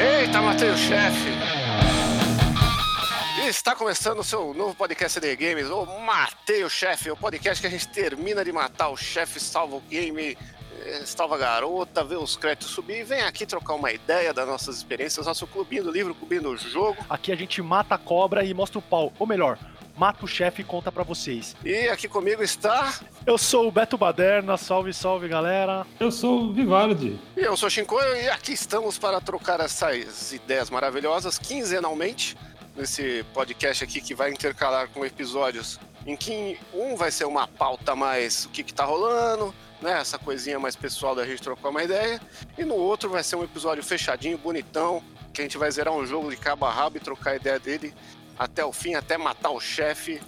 Eita, matei o chefe! Está começando o seu novo podcast de games, o Matei o Chefe, o podcast que a gente termina de matar o chefe, salva o game, eh, salva a garota, vê os créditos subir e vem aqui trocar uma ideia das nossas experiências, nosso clubinho do livro, clubinho do jogo. Aqui a gente mata a cobra e mostra o pau, ou melhor, mata o chefe e conta pra vocês. E aqui comigo está. Eu sou o Beto Baderna, salve, salve galera. Eu sou o Vivaldi. E eu sou o Shinkoio e aqui estamos para trocar essas ideias maravilhosas quinzenalmente nesse podcast aqui que vai intercalar com episódios em que um vai ser uma pauta mais o que, que tá rolando, né? Essa coisinha mais pessoal da gente trocar uma ideia. E no outro vai ser um episódio fechadinho, bonitão, que a gente vai zerar um jogo de cabo a rabo e trocar a ideia dele até o fim, até matar o chefe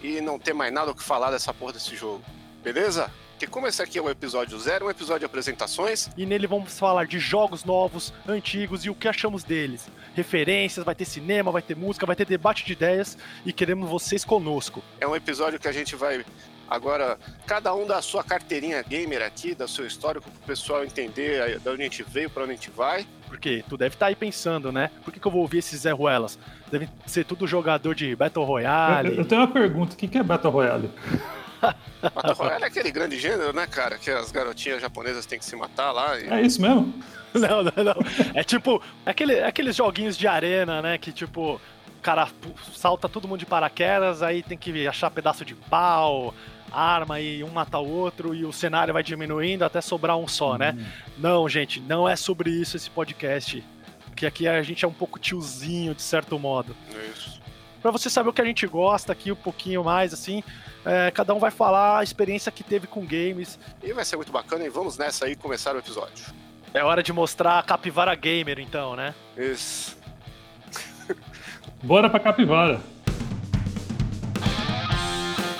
e não ter mais nada o que falar dessa porra desse jogo. Beleza? Porque como esse aqui é o episódio zero, um episódio de apresentações. E nele vamos falar de jogos novos, antigos e o que achamos deles. Referências, vai ter cinema, vai ter música, vai ter debate de ideias e queremos vocês conosco. É um episódio que a gente vai agora, cada um da sua carteirinha gamer aqui, da seu histórico, para o pessoal entender de onde a gente veio, para onde a gente vai. Porque tu deve estar aí pensando, né? Por que, que eu vou ouvir esses Zé Ruelas? Deve ser tudo jogador de Battle Royale. Eu, eu tenho uma pergunta: o que, que é Battle Royale? Battle Royale é aquele grande gênero, né, cara? Que as garotinhas japonesas têm que se matar lá. E... É isso mesmo? Não, não, não. É tipo, aquele, aqueles joguinhos de arena, né? Que tipo, o cara salta todo mundo de paraquedas, aí tem que achar pedaço de pau, arma e um mata o outro e o cenário vai diminuindo até sobrar um só, né? Hum. Não, gente, não é sobre isso esse podcast. Porque aqui a gente é um pouco tiozinho, de certo modo. Isso. Pra você saber o que a gente gosta aqui um pouquinho mais, assim, é, cada um vai falar a experiência que teve com games. E vai ser muito bacana e vamos nessa aí começar o episódio. É hora de mostrar a Capivara Gamer, então, né? Isso. Bora pra Capivara.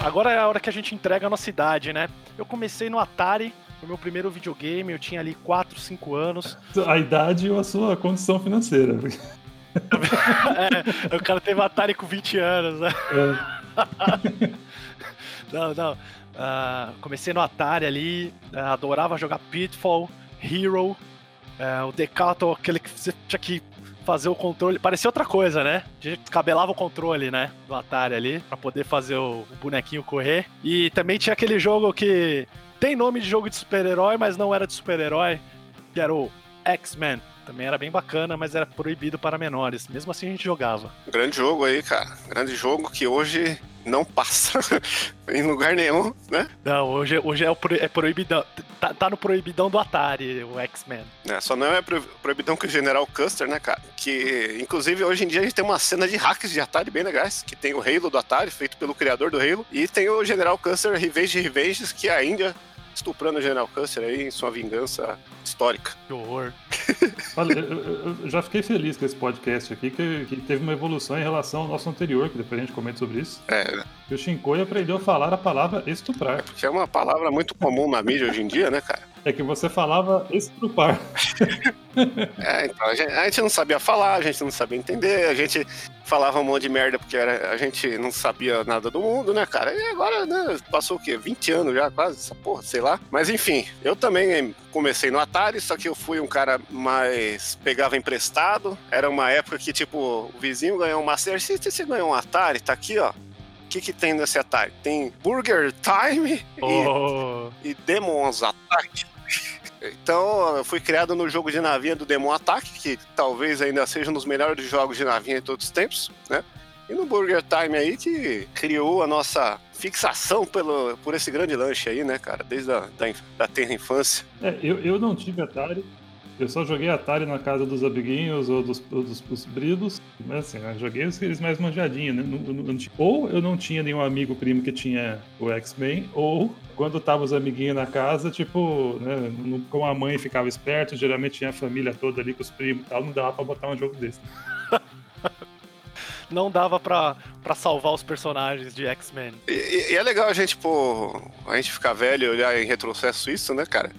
Agora é a hora que a gente entrega a nossa idade, né? Eu comecei no Atari, no meu primeiro videogame, eu tinha ali 4, 5 anos. A idade ou a sua condição financeira. é, o cara teve Atari com 20 anos, né? É. não, não. Uh, comecei no Atari ali, uh, adorava jogar Pitfall. Hero, é, o Decato, aquele que você tinha que fazer o controle. Parecia outra coisa, né? A gente cabelava o controle, né? Do Atari ali, pra poder fazer o, o bonequinho correr. E também tinha aquele jogo que tem nome de jogo de super-herói, mas não era de super-herói, que era o X-Men. Também era bem bacana, mas era proibido para menores. Mesmo assim a gente jogava. Grande jogo aí, cara. Grande jogo que hoje não passa em lugar nenhum, né? Não, hoje, hoje é, o pro, é proibidão. Tá, tá, no proibidão do Atari, o X-Men. É, só não é proibidão que o General Custer, né, cara? Que, inclusive, hoje em dia a gente tem uma cena de hacks de Atari bem legais, que tem o Halo do Atari, feito pelo criador do Halo, e tem o General Custer Revenge Revenges, que a Índia estuprando o General Custer aí em sua vingança histórica. Que horror. Olha, eu, eu, já fiquei feliz com esse podcast aqui, que, que, teve uma evolução em relação ao nosso anterior, que depois a gente comenta sobre isso. É. Que o Shinkoi aprendeu a falar a palavra estuprar. É porque é uma palavra muito comum na mídia hoje em dia, né, cara? É que você falava estrupar. é, então a gente, a gente, não sabia falar, a gente não sabia entender, a gente falava um monte de merda porque era, a gente não sabia nada do mundo, né, cara? E agora, né, passou o quê? 20 anos já, quase, essa porra, sei lá. Mas enfim, eu também comecei no Atari, só que eu fui um cara mais. pegava emprestado. Era uma época que, tipo, o vizinho ganhou um Master System, você ganhou um Atari, tá aqui, ó. O que, que tem nesse Atari? Tem Burger Time oh. e, e Demons Attack. Então, eu fui criado no jogo de navinha do Demon Attack, que talvez ainda seja um dos melhores jogos de navinha de todos os tempos, né? E no Burger Time aí que criou a nossa fixação pelo, por esse grande lanche aí, né, cara? Desde a da, da terra infância. É, eu, eu não tive Atari, eu só joguei Atari na casa dos amiguinhos ou dos, dos, dos bridos. Mas assim, eu joguei aqueles mais manjadinhos, né? Ou eu não tinha nenhum amigo primo que tinha o X-Men, ou quando tava os amiguinhos na casa, tipo, né? Como a mãe ficava esperto, geralmente tinha a família toda ali com os primos e tal, não dava pra botar um jogo desse. não dava pra, pra salvar os personagens de X-Men. E, e, é legal a gente, pô, a gente ficar velho e olhar em retrocesso isso, né, cara?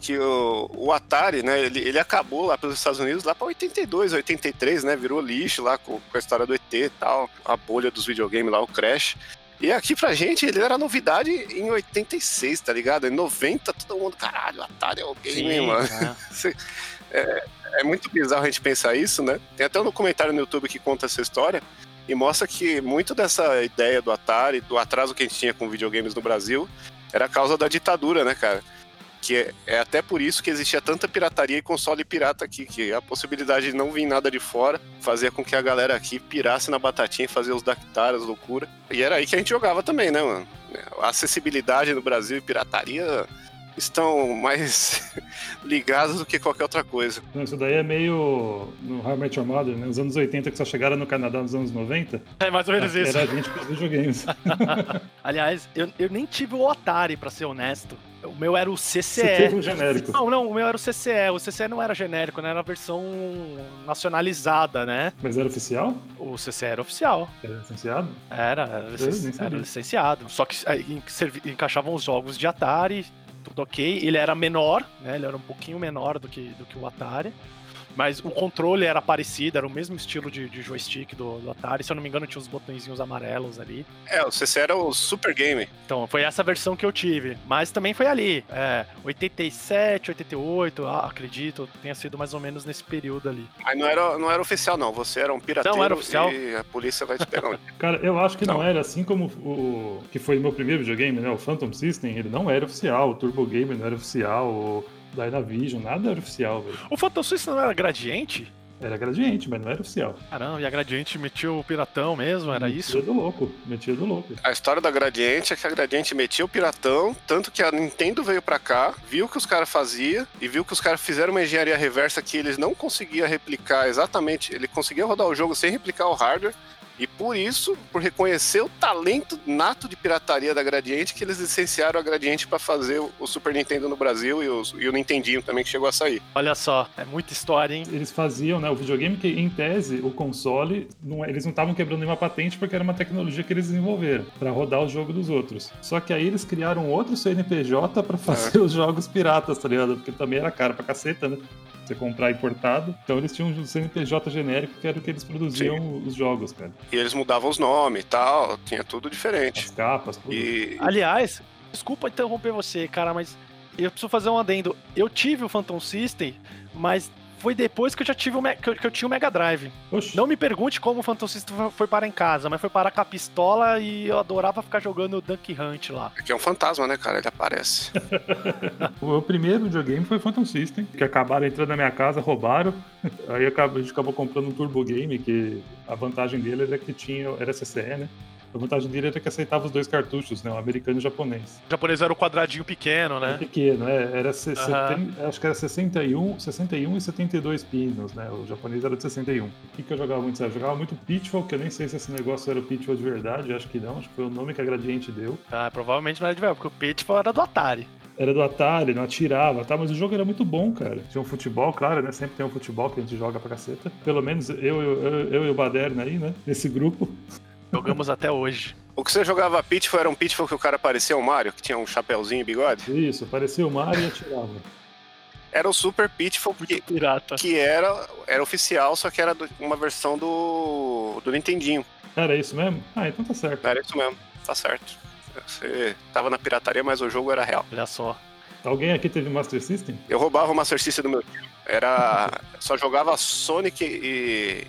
Que o, o Atari, né, ele, ele acabou lá pelos Estados Unidos lá para 82, 83, né, virou lixo lá com, com a história do ET e tal, a bolha dos videogames lá, o Crash. E aqui pra gente, ele era novidade em 86, tá ligado? Em 90, todo mundo, caralho, Atari é o game, Sim, mano. É. É, é muito bizarro a gente pensar isso, né? Tem até um documentário no YouTube que conta essa história e mostra que muito dessa ideia do Atari, do atraso que a gente tinha com videogames no Brasil, era a causa da ditadura, né, cara? Que é, é até por isso que existia tanta pirataria e console pirata aqui, que a possibilidade de não vir nada de fora fazia com que a galera aqui pirasse na batatinha e fazia os Dactaras, loucura. E era aí que a gente jogava também, né, mano? A acessibilidade no Brasil e pirataria estão mais ligados do que qualquer outra coisa. Isso daí é meio no How I Met Your Mother, né? Nos anos 80 que só chegaram no Canadá nos anos 90. É mais ou menos era isso. Era a gente com os videogames. Aliás, eu, eu nem tive o Atari, pra ser honesto. O meu era o CCE. Você teve um genérico. Não, não, o meu era o CCE. O CCE não era genérico, né? Era a versão nacionalizada, né? Mas era oficial? O CCE era oficial. Era licenciado? Era, era, nem licen- sabia. era licenciado. Só que servi- encaixavam os jogos de Atari, tudo ok. Ele era menor, né? Ele era um pouquinho menor do que, do que o Atari. Mas o controle era parecido, era o mesmo estilo de, de joystick do, do Atari. Se eu não me engano, tinha os botõezinhos amarelos ali. É, o CC era o Super Game. Então, foi essa versão que eu tive. Mas também foi ali. É, 87, 88, ah, acredito, tenha sido mais ou menos nesse período ali. Mas não era, não era oficial, não. Você era um pirateiro Não era oficial? e a polícia vai te pegar. Cara, eu acho que não, Não. era assim como o que foi o meu primeiro videogame, né? O Phantom System, ele não era oficial, o Turbo Game não era oficial, o Dynavision, nada era oficial, velho. O Phantom System não era gradiente? Era gradiente, mas não era oficial. Caramba, e a gradiente metia o piratão mesmo, era Metia isso? do louco, metia do louco. A história da Gradiente é que a Gradiente metia o piratão, tanto que a Nintendo veio pra cá, viu o que os caras faziam e viu que os caras fizeram uma engenharia reversa que eles não conseguiam replicar exatamente. Ele conseguia rodar o jogo sem replicar o hardware. E por isso, por reconhecer o talento nato de pirataria da Gradiente, que eles licenciaram a Gradiente pra fazer o o Super Nintendo no Brasil e, os- e o Nintendinho também que chegou a sair. Olha só, é muita história, hein? Eles faziam, né, o videogame que, em tese, o console, não, é- eles não estavam quebrando nenhuma patente porque era uma tecnologia que eles desenvolveram pra rodar o jogo dos outros. Só que aí eles criaram outro CNPJ pra fazer os jogos piratas, tá ligado? Porque também era caro pra caceta, né? Você comprar importado. Então eles tinham um CNPJ genérico que era o que eles produziam os jogos, cara. E eles mudavam os nomes e tal, tinha tudo diferente. As capas, tudo. E Aliás, desculpa interromper você, cara, mas eu preciso fazer um adendo. Eu tive o Phantom System, mas foi depois que eu já tive o que eu, que eu tinha o Mega Drive. Oxi. Não me pergunte como o Phantom System foi- parar em casa, mas foi parar com a pistola e eu adorava ficar jogando Duck Hunt lá. que é um fantasma, né, cara? Ele aparece. O meu primeiro videogame foi Phantom System, que acabaram entrando na minha casa, roubaram. Aí a gente acabou comprando um Turbo Game, que a vantagem dele era que tinha. Era CCE, né? A vantagem dele era que aceitava os dois cartuchos, né? O americano e o japonês. O japonês era o quadradinho pequeno, Era né? pequeno, é, era acho que era 61, 61 e 72 pinos, né? O japonês era de 61. O que, que eu jogava muito? Eu jogava muito Pitfall, que eu nem sei se esse negócio era o Pitfall de verdade, acho que não, acho que foi o nome que a Gradiente deu. Ah, provavelmente não era de verdade, porque o Pitfall era do Atari. Era do Atari, não atirava, tá? Mas o jogo era muito bom, cara. Tinha um futebol, claro, né? Sempre tem um futebol que a gente joga pra caceta. Pelo menos eu, eu, eu, eu e o Baderna aí, né? Nesse grupo. Jogamos até hoje. O que você jogava Pitfall era um Pitfall que o cara parecia o Mario, que tinha um chapéuzinho e bigode? Isso, aparecia o Mario e atirava. Era o Super Pitfall que, pirata. que era, era oficial, só que era do- uma versão do, do Nintendinho. Era isso mesmo? Ah, então tá certo. Era isso mesmo, tá certo. Você tava na pirataria, mas o jogo era real. Olha só. Alguém aqui teve Master System? Eu roubava o Master System do meu tio. Era. Só jogava Sonic e.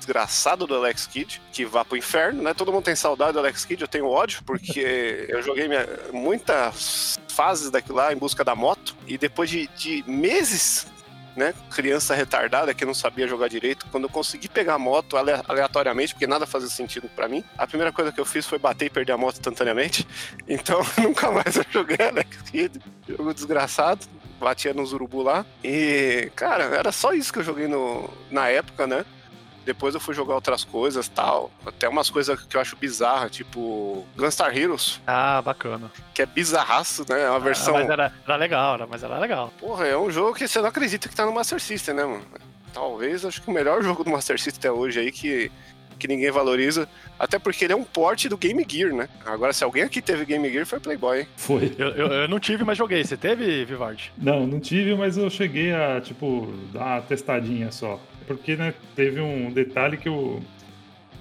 Desgraçado do Alex Kidd, que vá pro inferno, né? Todo mundo tem saudade do Alex Kidd, eu tenho ódio, porque eu joguei minha- muitas fases daquilo lá em busca da moto, e depois de, de meses, né? Criança retardada que não sabia jogar direito, quando eu consegui pegar a moto ale- aleatoriamente, porque nada fazia sentido pra mim, a primeira coisa que eu fiz foi bater e perder a moto instantaneamente. Então nunca mais eu joguei Alex Kidd, jogo desgraçado batia nos urubu lá. E, cara, era só isso que eu joguei no, na época, né? Depois eu fui jogar outras coisas tal. Até umas coisas que eu acho bizarras, tipo Gunstar Heroes, Ah, bacana. que é bizarraço, né? É uma versão. Ah, mas era, era legal, era- mas era legal. Porra, é um jogo que você não acredita que tá no Master System, né, mano? Talvez, acho que o melhor jogo do Master System até hoje aí que, que ninguém valoriza. Até porque ele é um porte do Game Gear, né? Agora, se alguém aqui teve Game Gear, foi Playboy, hein? Foi. Eu, eu, eu não tive, mas joguei. Você teve, Vivardi? Não, não tive, mas eu cheguei a, tipo, dar uma testadinha só. Porque, né, teve um detalhe que o.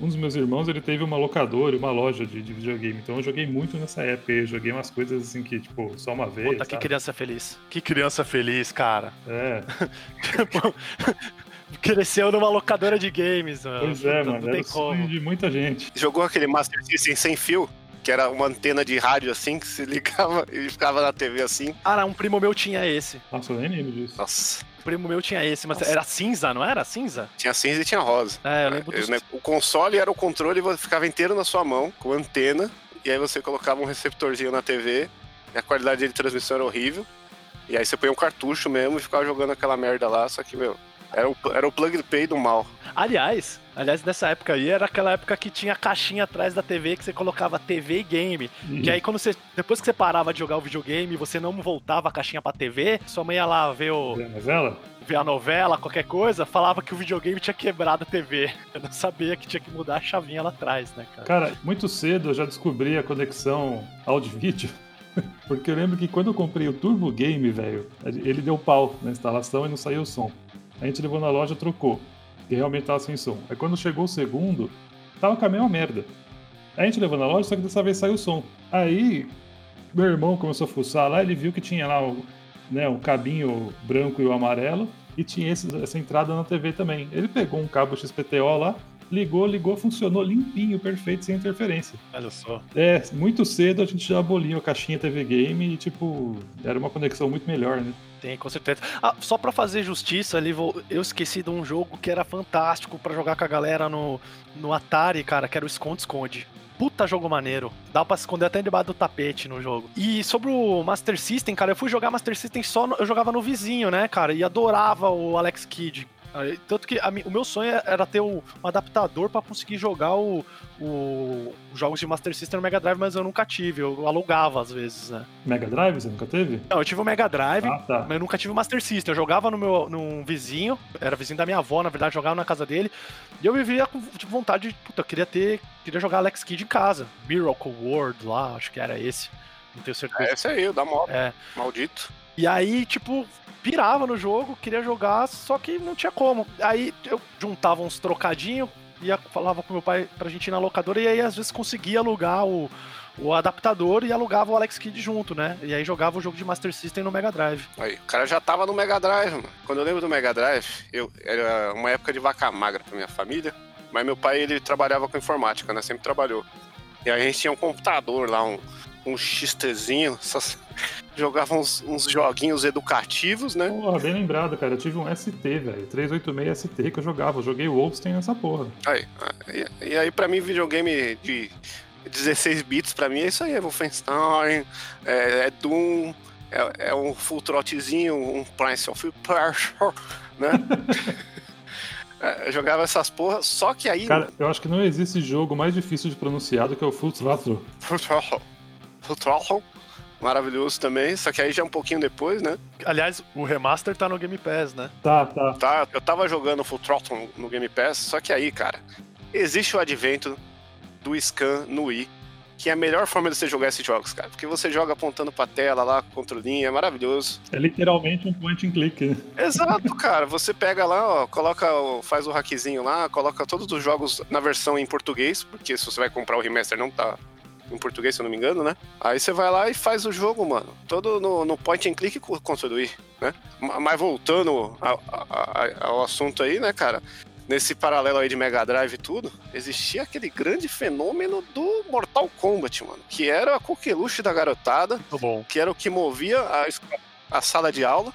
um dos meus irmãos, ele teve uma locadora, uma loja de, de videogame. Então eu joguei muito nessa época. Eu joguei umas coisas assim que, tipo, só uma vez. Puta, que criança feliz. Que criança feliz, cara. É. Cresceu numa locadora de games, mano. Pois é, mano. Não tem como. de muita gente. Jogou aquele Master System sem fio? que era uma antena de rádio assim, que se ligava e ficava na TV assim. Ah, um primo meu tinha esse. Nossa, eu nem lembro disso. Nossa. O primo meu tinha esse, mas Nossa. era cinza, não era? Cinza? Tinha cinza e tinha rosa. É, eu lembro disso. O console era o controle e ficava inteiro na sua mão, com antena, e aí você colocava um receptorzinho na TV, e a qualidade de transmissão era horrível. E aí você põe um cartucho mesmo e ficava jogando aquela merda lá, só que, meu, era o, era o plug and play do mal. Aliás, aliás, nessa época aí era aquela época que tinha caixinha atrás da TV que você colocava TV e game. Uhum. Que aí quando você. Depois que você parava de jogar o videogame, você não voltava a caixinha pra TV, sua mãe ia lá ver o. Ver a novela? Ver a novela, qualquer coisa, falava que o videogame tinha quebrado a TV. Eu não sabia que tinha que mudar a chavinha lá atrás, né, cara? Cara, muito cedo eu já descobri a conexão áudio-vídeo. Porque eu lembro que quando eu comprei o Turbo Game, velho, ele deu pau na instalação e não saiu o som. A gente levou na loja, trocou, que realmente tava sem som. Aí quando chegou o segundo, tava com a mesma merda. Aí a gente levou na loja, só que dessa vez saiu o som. Aí meu irmão começou a fuçar lá, ele viu que tinha lá o, né, o cabinho branco e o amarelo, e tinha esse, essa entrada na TV também. Ele pegou um cabo XPTO lá, ligou, ligou, funcionou limpinho, perfeito, sem interferência. Olha só. É, muito cedo a gente já aboliu a caixinha TV Game e, tipo, era uma conexão muito melhor, né? Tem, com certeza. Ah, só para fazer justiça ali, eu esqueci de um jogo que era fantástico para jogar com a galera no, no Atari, cara, que era o Esconde-Esconde. Puta jogo maneiro. Dá pra esconder até debaixo do tapete no jogo. E sobre o Master System, cara, eu fui jogar Master System só. No, eu jogava no vizinho, né, cara? E adorava o Alex Kidd. Tanto que a, o meu sonho era ter um, um adaptador para conseguir jogar o, o, os jogos de Master System no Mega Drive, mas eu nunca tive. Eu alugava às vezes, né? Mega Drive você nunca teve? Não, eu tive o Mega Drive, ah, tá. mas eu nunca tive o Master System. Eu jogava no meu num vizinho, era vizinho da minha avó, na verdade, jogava na casa dele. E eu vivia com tipo, vontade de, puta, eu queria ter, queria jogar Alex Kidd em casa. Miracle World lá, acho que era esse. Não tenho certeza. É esse aí, o da moto. É. Maldito. E aí, tipo, pirava no jogo, queria jogar, só que não tinha como. Aí eu juntava uns trocadinhos, ia, falava com meu pai pra gente ir na locadora, e aí às vezes conseguia alugar o, o adaptador e alugava o Alex Kidd junto, né? E aí jogava o jogo de Master System no Mega Drive. Aí, o cara já tava no Mega Drive, mano. Quando eu lembro do Mega Drive, eu, era uma época de vaca magra pra minha família, mas meu pai, ele trabalhava com informática, né? Sempre trabalhou. E aí a gente tinha um computador lá, um, um XTzinho, só jogava uns, uns, joguinhos educativos, né? Porra, bem lembrado, cara. Eu tive um ST, velho. 386 ST que eu jogava. Eu joguei Wolfenstein nessa porra. Aí, e, e aí, pra mim, videogame de 16 bits, pra mim, é isso aí. É Wolfenstein, é, é Doom, é, é, um full trotzinho, um Prince of Persia, né? É, eu jogava essas porras, só que aí. Cara, eu acho que não existe jogo mais difícil de pronunciar do que o Full Throttle. Throttle maravilhoso também, só que aí já é um pouquinho depois, né? Aliás, o remaster tá no Game Pass, né? Tá, tá. Tá, eu tava jogando Full Throttle no Game Pass, só que aí, cara, existe o advento do scan no Wii, que é a melhor forma de você jogar esses jogos, cara. Porque você joga apontando pra tela lá, com controlinho, é maravilhoso. É literalmente um point and click? Exato, cara. Você pega lá, ó, coloca, faz o hackzinho lá, coloca todos os jogos na versão em português, porque se você vai comprar o remaster não tá em português, se eu não me engano, né? Aí você vai lá e faz o jogo, mano. Todo no, no point and click construir, né? Mas voltando ao, ao assunto aí, né, cara? Nesse paralelo aí de Mega Drive e tudo, existia aquele grande fenômeno do Mortal Kombat, mano. Que era a coqueluche da garotada. Que era o que movia a, a sala de aula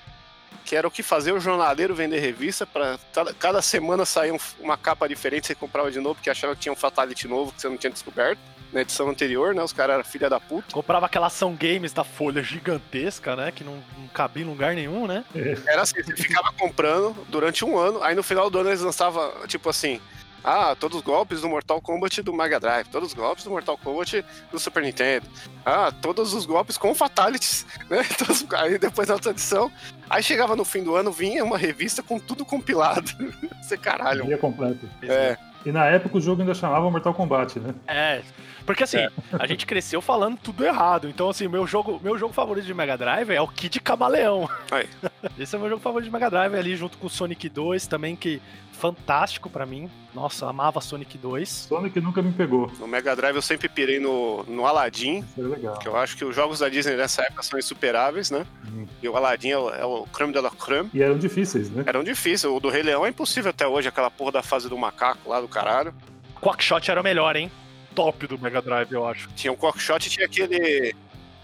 que era o que fazia o jornaleiro vender revista para cada semana sair uma capa diferente, você comprava de novo porque achava que tinha um Fatality novo que você não tinha descoberto na edição anterior, né? Os caras eram filha da puta. Comprava aquela ação games da folha gigantesca, né? Que não, não cabia em lugar nenhum, né? É. Era assim, você ficava comprando durante um ano, aí no final do ano eles lançavam, tipo assim, ah, todos os golpes do Mortal Kombat do Mega Drive, todos os golpes do Mortal Kombat do Super Nintendo. Ah, todos os golpes com fatalities, né? Todos, aí depois da outra edição. Aí chegava no fim do ano, vinha uma revista com tudo compilado. Você caralho. Dia completo. É. E na época o jogo ainda chamava Mortal Kombat, né? É. Porque assim, É. a gente cresceu falando tudo errado. Então, assim, meu jogo, meu jogo favorito de Mega Drive é o Kid Camaleão. Aí. Esse é o meu jogo favorito de Mega Drive ali, junto com o Sonic 2 também, que fantástico pra mim. Nossa, eu amava Sonic 2. Sonic nunca me pegou. No Mega Drive eu sempre pirei no, no Aladdin, Isso é legal. que eu acho que os jogos da Disney nessa época são insuperáveis, né? Uhum. E o Aladdin é o, é o creme de la creme. E eram difíceis, né? Eram difíceis. O do Rei Leão é impossível até hoje, aquela porra da fase do macaco lá do caralho. Quackshot era o melhor, hein? Top do Mega Drive, eu acho. Tinha o Quackshot e tinha aquele.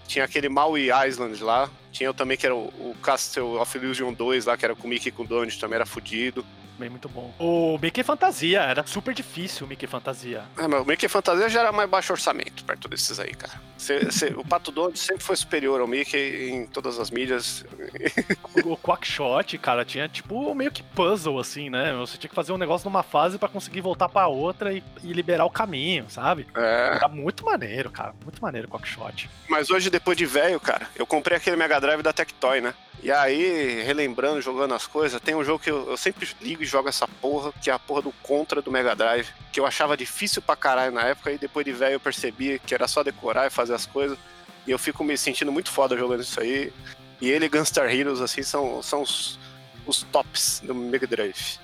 Tinha aquele Maui Island lá. Tinha também que era o, Castle of Illusion 2 lá, que era com o Mickey e com o Donald, também era fudido. Bem, muito bom. O Mickey Fantasia, era super difícil o Mickey Fantasia. É, mas o Mickey Fantasia já era mais baixo orçamento perto desses aí, cara. Cê- cê- o Pato Donald sempre foi superior ao Mickey em todas as mídias. O Quackshot, cara, tinha tipo meio que puzzle, assim, né? Você tinha que fazer um negócio numa fase pra conseguir voltar pra outra e, e liberar o caminho, sabe? É, Era muito maneiro, cara. Muito maneiro o Quackshot. mas hoje, depois de velho, cara, eu comprei aquele Mega Drive da Tectoy, né? E aí, relembrando, jogando as coisas, tem um jogo que eu, eu sempre ligo e jogo essa porra, que é a porra do Contra do Mega Drive, que eu achava difícil pra caralho na época, e depois de velho eu percebi que era só decorar e fazer as coisas. E eu fico me sentindo muito foda jogando isso aí. E ele e Gunstar Heroes, assim, são, são os, os tops do Mega Drive.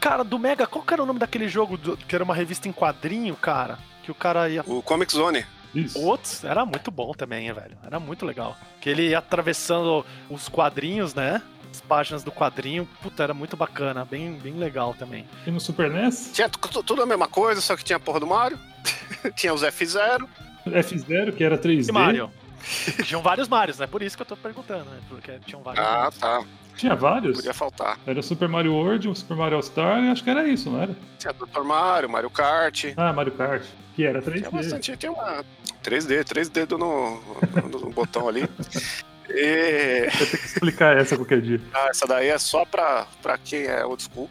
Cara, do Mega, qual que era o nome daquele jogo do- que era uma revista em quadrinho, cara? Que o cara ia. O Comic Zone. Isso. Outros, era muito bom também, velho. Era muito legal. Que ele ia atravessando os quadrinhos, né? As páginas do quadrinho. Puta, era muito bacana. Bem, bem legal também. E no Super NES, Tinha tu- tudo a mesma coisa, só que tinha a porra do Mario. tinha os F0. F0, que era 3D. E Mario? Tinham vários Marios, né? Por isso que eu tô perguntando, né? Porque tinham vários. Ah, Marios. tá. Tinha vários. Podia faltar. Era Super Mario World, o Super Mario All-Star, e acho que era isso, não era? Tinha Dr. Mario, Mario Kart. Ah, Mario Kart. Que era Tinha 3D. bastante, tinha uma 3D, três dedos no, no, no botão ali. E Vou ter que explicar essa qualquer dia. ah, essa daí é só pra, pra quem é old school.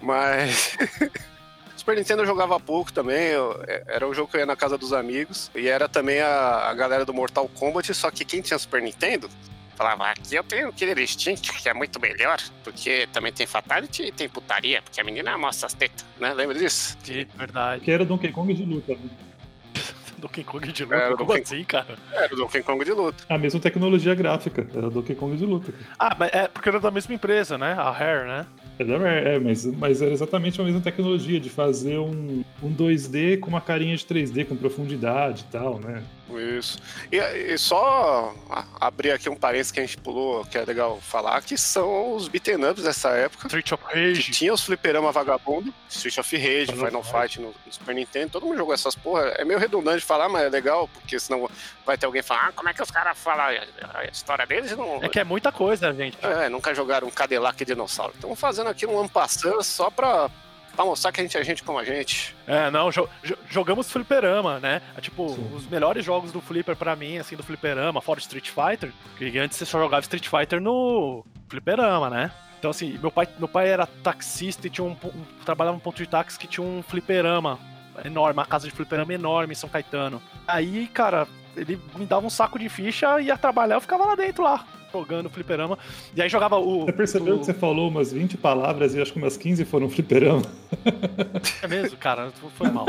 Mas. Super Nintendo eu jogava pouco também, eu- é- era um jogo que eu ia na casa dos amigos. E era também a, a galera do Mortal Kombat, só que quem tinha Super Nintendo falava, aqui eu tenho o Killer Instinct, que é muito melhor, porque também tem Fatality e tem putaria, porque a menina mostra as tetas, né? Lembra disso? De verdade. Que era Donkey Kong de luta. né? Donkey Kong de luta. Era Como Donkey- assim, cara? Era o Donkey Kong de luta. A mesma tecnologia gráfica. Era Donkey Kong de luta. Ah, mas é porque era da mesma empresa, né? A Rare, né? Era, é, mas, mas era exatamente a mesma tecnologia de fazer um, um 2D com uma carinha de 3D, com profundidade e tal, né? Isso. E, e só abrir aqui um parênteses que a gente pulou, que é legal falar, que são os beaten ups dessa época. Street of Que Rage. tinha os fliperama vagabundo, Street of Rage, Final Final Fight. No, no Super Nintendo, todo mundo jogou essas porra. É meio redundante falar, mas é legal, porque senão vai ter alguém falar, ah, como é que os caras falam a, história deles não. É que é muita coisa, gente. É, nunca jogaram um Cadillac e dinossauro. Estamos fazendo aqui um ampassando só pra, pra mostrar que a gente é gente como a gente. É, não, jo- jo- jogamos fliperama, né? É, tipo, Sim. os melhores jogos do Flipper pra mim, assim, do fliperama, fora Street Fighter, que antes você só jogava Street Fighter no fliperama, né? Então, assim, meu pai, meu pai era taxista e tinha um, um- trabalhava num ponto de táxi que tinha um fliperama enorme, uma casa de fliperama enorme em São Caetano. Aí, cara, ele me dava um saco de ficha, ia trabalhar, eu ficava lá dentro, lá, jogando fliperama. E aí jogava o... Você percebeu o- que você falou umas 20 palavras e acho que umas 15 foram fliperama? É mesmo, cara, foi mal.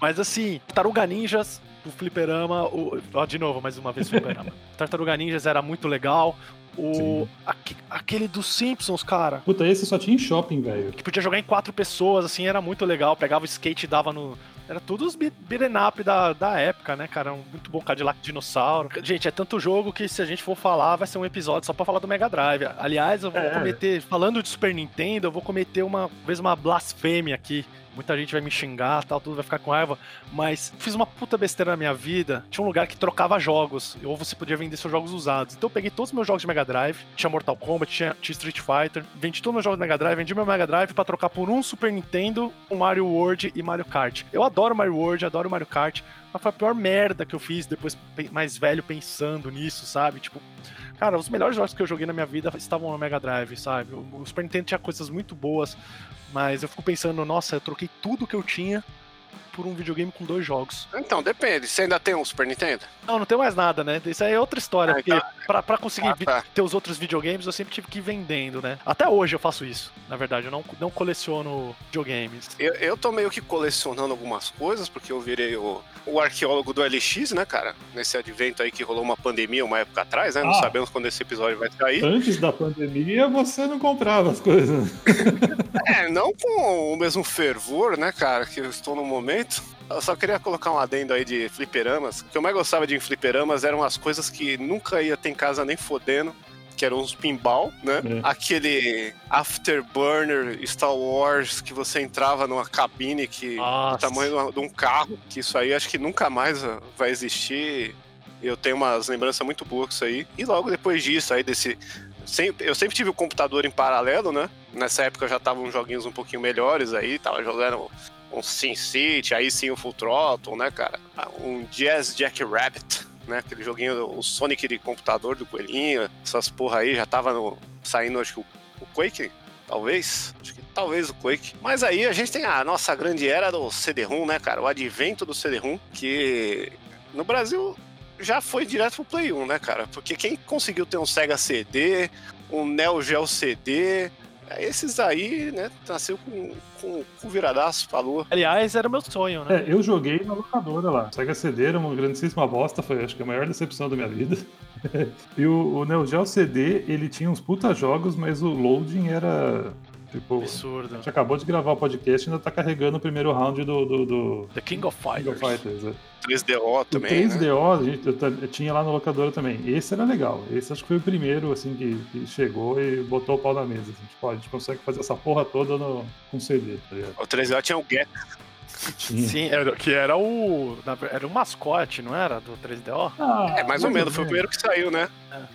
Mas assim, Tartaruga Ninjas do Fliperama, o, ó, de novo, mais uma vez Fliperama. Tartaruga Ninjas era muito legal. O, aque- aquele dos Simpsons, cara, Puta, esse só tinha em shopping, velho. que podia jogar em quatro pessoas, assim, era muito legal. Pegava o skate e dava no. Era tudo os be- beat'em da, da época, né, cara? Um muito bom Cadillac Dinossauro. Gente, é tanto jogo que se a gente for falar, vai ser um episódio só pra falar do Mega Drive. Aliás, eu vou É. cometer, falando de Super Nintendo, eu vou cometer uma vez uma blasfêmia aqui. Muita gente vai me xingar, tal, tudo vai ficar com raiva. Mas fiz uma puta besteira na minha vida. Tinha um lugar que trocava jogos. Ou você podia vender seus jogos usados. Então eu peguei todos os meus jogos de Mega Drive. Tinha Mortal Kombat, tinha, tinha Street Fighter. Vendi todos os meus jogos de Mega Drive. Vendi meu Mega Drive pra trocar por um Super Nintendo, um Mario World e Mario Kart. Eu adoro Mario World, adoro Mario Kart. Mas foi a pior merda que eu fiz depois, mais velho, pensando nisso, sabe? Tipo, Cara, os melhores jogos que eu joguei na minha vida estavam no Mega Drive, sabe? O Super Nintendo tinha coisas muito boas, mas eu fico pensando, nossa, eu troquei tudo que eu tinha por um videogame com dois jogos. Então, depende. Você ainda tem um Super Nintendo? Não, não tem mais nada, né? Isso aí é outra história. Ah, porque então- pra, pra conseguir Ah, tá. ter os outros videogames, eu sempre tive que ir vendendo, né? Até hoje eu faço isso. Na verdade, eu não, não coleciono videogames. Eu, eu tô meio que colecionando algumas coisas, porque eu virei o, o arqueólogo do LX, né, cara? Nesse advento aí que rolou uma pandemia uma época atrás, né? Não Ah. sabemos quando esse episódio vai sair. Antes da pandemia, você não comprava as coisas. É, não com o mesmo fervor, né, cara, que eu estou no momento. Eu só queria colocar um adendo aí de fliperamas. O que eu mais gostava de fliperamas eram as coisas que nunca ia ter em casa nem fodendo. Que eram uns pinball, né? É. Aquele Afterburner Star Wars que você entrava numa cabine que do tamanho de um carro. Que isso aí acho que nunca mais vai existir. Eu tenho umas lembranças muito boas com isso aí. E logo depois disso, aí desse. Eu sempre tive o computador em paralelo, né? Nessa época já estavam joguinhos um pouquinho melhores aí, tava jogando um Sin City, aí sim o Full Throttle, né, cara? Um Jazz Jack Rabbit, né? Aquele joguinho, o Sonic de computador do coelhinho, essas porra aí, já tava no- saindo, acho que o, o Quake, talvez. Acho que talvez o Quake. Mas aí a gente tem a nossa grande era do CD-ROM, né, cara? O advento do CD-ROM, que no Brasil já foi direto pro Play 1, né, cara? Porque quem conseguiu ter um Sega CD, um Neo Geo CD, esses aí, né, nasceu com, com, com viradaço lua. Aliás, era o meu sonho, né? É, eu joguei na locadora lá. Sega CD era uma grandíssima bosta, foi acho que a maior decepção da minha vida. e o, o Neo Geo CD, ele tinha uns puta jogos, mas o loading era. Tipo, a Absurdo. gente acabou de gravar o podcast e ainda tá carregando o primeiro round do, do, do The King of King Fighters. of Fighters. é. 3DO O também, né? 3DO, a gente, eu, tinha lá na locadora também. Esse era legal. Esse acho que foi o primeiro, assim, que, que chegou e botou o pau na mesa. Assim, tipo, a gente consegue fazer essa porra toda no, com CD, tá ligado? O 3DO tinha o Tinha. Sim, era, que era o. Era o mascote, não era? Do 3DO? Ah, É, mais ou menos, foi o primeiro que saiu, né?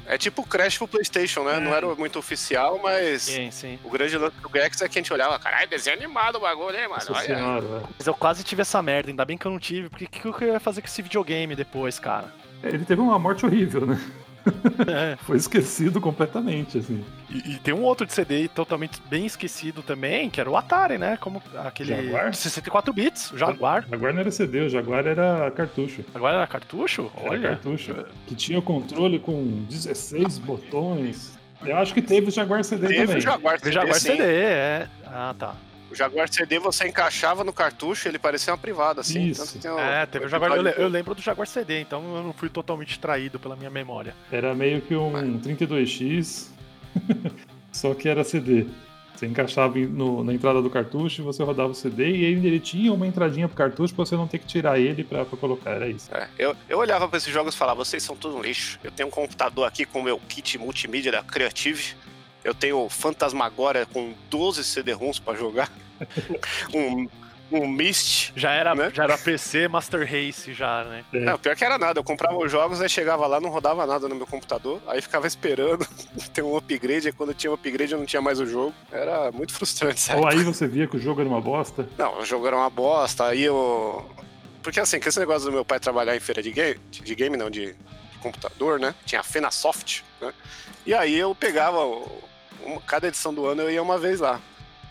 É tipo o Crash pro Playstation, né? É. Não era muito oficial, mas Sim, sim. o grande lance do Gex é que a gente olhava, caralho, desenho animado o bagulho, hein, mano? Nossa Olha. senhora, é. Mas eu quase tive essa merda, ainda bem que eu não tive, porque o que, que eu ia fazer com esse videogame depois, cara? Ele teve uma morte horrível, né? É. Foi esquecido completamente, assim. E, e tem um outro de CD totalmente bem esquecido também, que era o Atari, né? Como aquele. Jaguar? 64 bits, o Jaguar. Jaguar não era CD, o Jaguar era cartucho. Agora era cartucho? Era Olha. cartucho. Que tinha o controle com 16 botões. Eu acho que teve o Jaguar CD Teve também. o Jaguar O CD, Jaguar sim. CD, é. Ah, tá. O Jaguar CD você encaixava no cartucho, ele parecia uma privada, assim. Isso. Tanto que tem o- É, teve o Jaguar. Eu, eu lembro do Jaguar CD, então eu não fui totalmente traído pela minha memória. Era meio que um 32X, só que era CD. Você encaixava no- na entrada do cartucho, você rodava o CD e ainda ele tinha uma entradinha pro cartucho pra você não ter que tirar ele pra, pra colocar. Era isso. É, eu, eu olhava pra esses jogos e falava, vocês são tudo um lixo. Eu tenho um computador aqui com o meu kit multimídia da Creative. Eu tenho o Fantasmagoria com 12 CD-ROMs pra jogar. um, um Myst. Já era, Né? já era PC Master Race, já, né? É. Não, pior que era nada. Eu comprava os jogos, aí chegava lá, não rodava nada no meu computador. Aí ficava esperando ter um upgrade. Aí quando tinha um upgrade, eu não tinha mais o jogo. Era muito frustrante, sabe? Ou aí você via que o jogo era uma bosta. Não, o jogo era uma bosta. Aí eu. Porque assim, com esse negócio do meu pai trabalhar em feira de game, de game não, de, de computador, né? Tinha a Fenasoft, né? E aí eu pegava. o- cada edição do ano eu ia uma vez lá.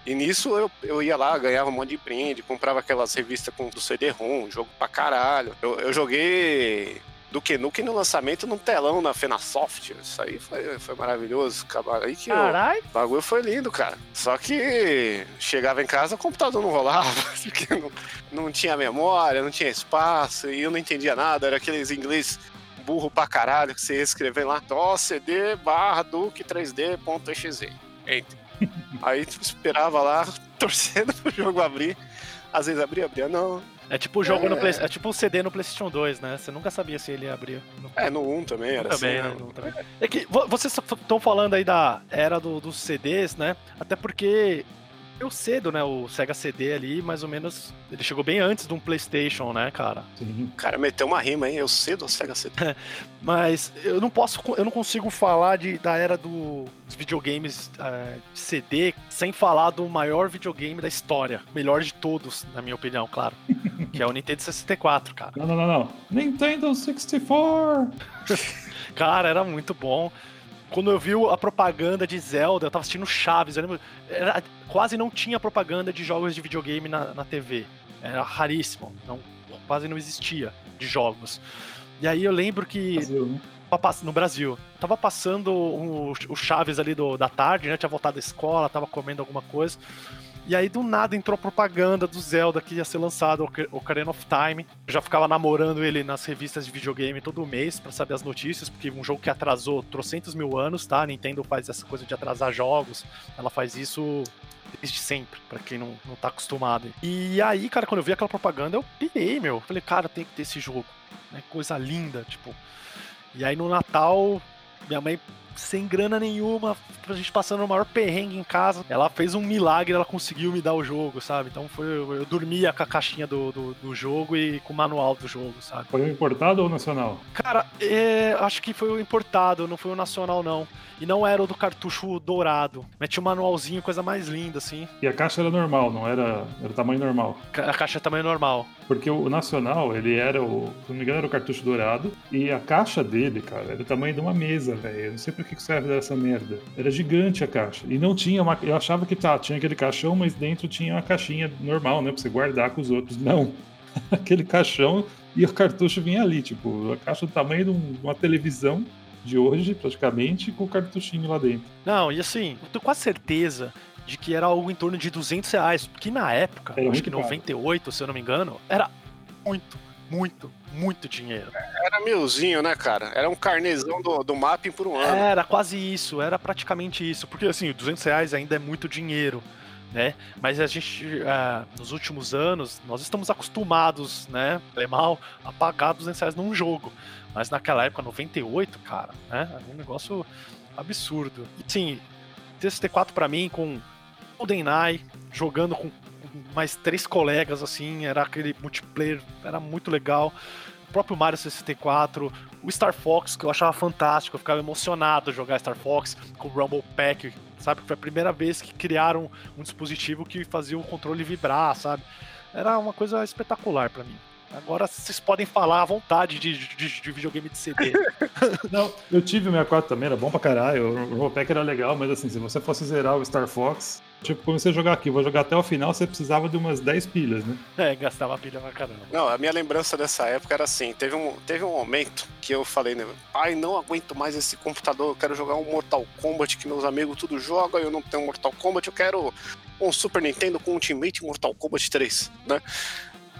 E nisso eu, eu ia lá, ganhava um monte de brinde, comprava aquelas revistas com do CD-ROM, jogo pra caralho. Eu, eu joguei do que Nukem no lançamento num telão na Fenasoft. Isso aí foi, foi maravilhoso. Aí que Caralho. o bagulho foi lindo, cara. Só que chegava em casa, o computador não rolava, porque não, não tinha memória, não tinha espaço, e eu não entendia nada. Era aqueles inglês burro pra caralho que você ia escrever lá, ó, CD barra Duke 3D.exe. Enter. Aí tu esperava lá, torcendo pro jogo abrir. Às vezes abria, abria, não. É tipo o jogo no É. Play, é tipo um CD no PlayStation 2, né? Você nunca sabia se ele ia abrir. No... É, no 1 também era também, assim. né? né? No- também. É que vo- vocês estão falando aí da era do- dos CDs, né? Até porque eu cedo, né? O Sega CD ali, mais ou menos, ele chegou bem antes de um PlayStation, né, cara? Sim. O cara meteu uma rima, hein? Eu cedo Sega CD. Mas eu não posso, eu não consigo falar de, da era do- dos videogames eh, de CD sem falar do maior videogame da história, melhor de todos, na minha opinião, claro, que é o Nintendo 64, cara. Não, não, não, não. Nintendo 64! Cara, era muito bom. Quando eu vi a propaganda de Zelda, eu tava assistindo Chaves, eu lembro, era, quase não tinha propaganda de jogos de videogame na, na TV. Era raríssimo, não, quase não existia de jogos. E aí eu lembro que. Brasil, né? No Brasil. Tava passando o, o Chaves ali do, da tarde, né? Tinha voltado da escola, tava comendo alguma coisa. E aí, do nada, entrou propaganda do Zelda que ia ser lançado, Ocarina of Time. Eu já ficava namorando ele nas revistas de videogame todo mês para saber as notícias, porque um jogo que atrasou trocentos mil anos, tá? A Nintendo faz essa coisa de atrasar jogos. Ela faz isso desde sempre, para quem não, não tá acostumado. E aí, cara, quando eu vi aquela propaganda, eu pirei, meu. Falei, cara, tem que ter esse jogo. Né? Coisa linda, tipo. E aí no Natal, minha mãe sem grana nenhuma, a gente passando o maior perrengue em casa. Ela fez um milagre, ela conseguiu me dar o jogo, sabe? Então foi, eu dormia com a caixinha do, do, do jogo e com o manual do jogo, sabe? Foi o importado ou o nacional? Cara, é, acho que foi o importado, não foi o nacional, não. E não era o do cartucho dourado. Mete um manualzinho, coisa mais linda, assim. E a caixa era normal, não era, era tamanho normal? A caixa é tamanho normal. Porque o nacional, ele era o. Se não me engano, era o cartucho dourado. E a caixa dele, cara, era o tamanho de uma mesa, velho. Eu não sei por que serve dessa merda. Era gigante a caixa. E não tinha uma. Eu achava que tá, tinha aquele caixão, mas dentro tinha uma caixinha normal, né? Pra você guardar com os outros. Não. aquele caixão e o cartucho vinha ali, tipo, a caixa do tamanho de uma televisão de hoje, praticamente, com o cartuchinho lá dentro. Não, e assim, eu tenho quase certeza de que era algo em torno de 200 reais, porque na época, era acho que 98, caro. se eu não me engano, era muito, muito, muito dinheiro. Era milzinho, né, cara? Era um carnezão do, do mapping por um ano. Era quase isso, era praticamente isso, porque assim, 200 reais ainda é muito dinheiro. Né? Mas a gente, uh, nos últimos anos, nós estamos acostumados, né, mal, a pagar 200 reais num jogo. Mas naquela época, 98, cara, né? Era um negócio absurdo. E sim, TST4 para mim, com GoldenEye, jogando com mais três colegas, assim, era aquele multiplayer, era muito legal. O próprio Mario 64, o Star Fox, que eu achava fantástico, eu ficava emocionado jogar Star Fox com o Rumble Pack, sabe? Foi a primeira vez que criaram um dispositivo que fazia o controle vibrar, sabe? Era uma coisa espetacular para mim. Agora vocês podem falar à vontade de, de, de videogame de CD. Não, eu tive o 64 também, era bom pra caralho. O Rollpack era legal, mas assim, se você fosse zerar o Star Fox, tipo, comecei a jogar aqui, vou jogar até o final, você precisava de umas 10 pilhas, né? É, gastava pilha pra caramba. Não, a minha lembrança dessa época era assim: teve um, teve um momento que eu falei, né? Ai, não aguento mais esse computador, eu quero jogar um Mortal Kombat que meus amigos tudo jogam, eu não tenho Mortal Kombat, eu quero um Super Nintendo com Ultimate Mortal Kombat 3, né?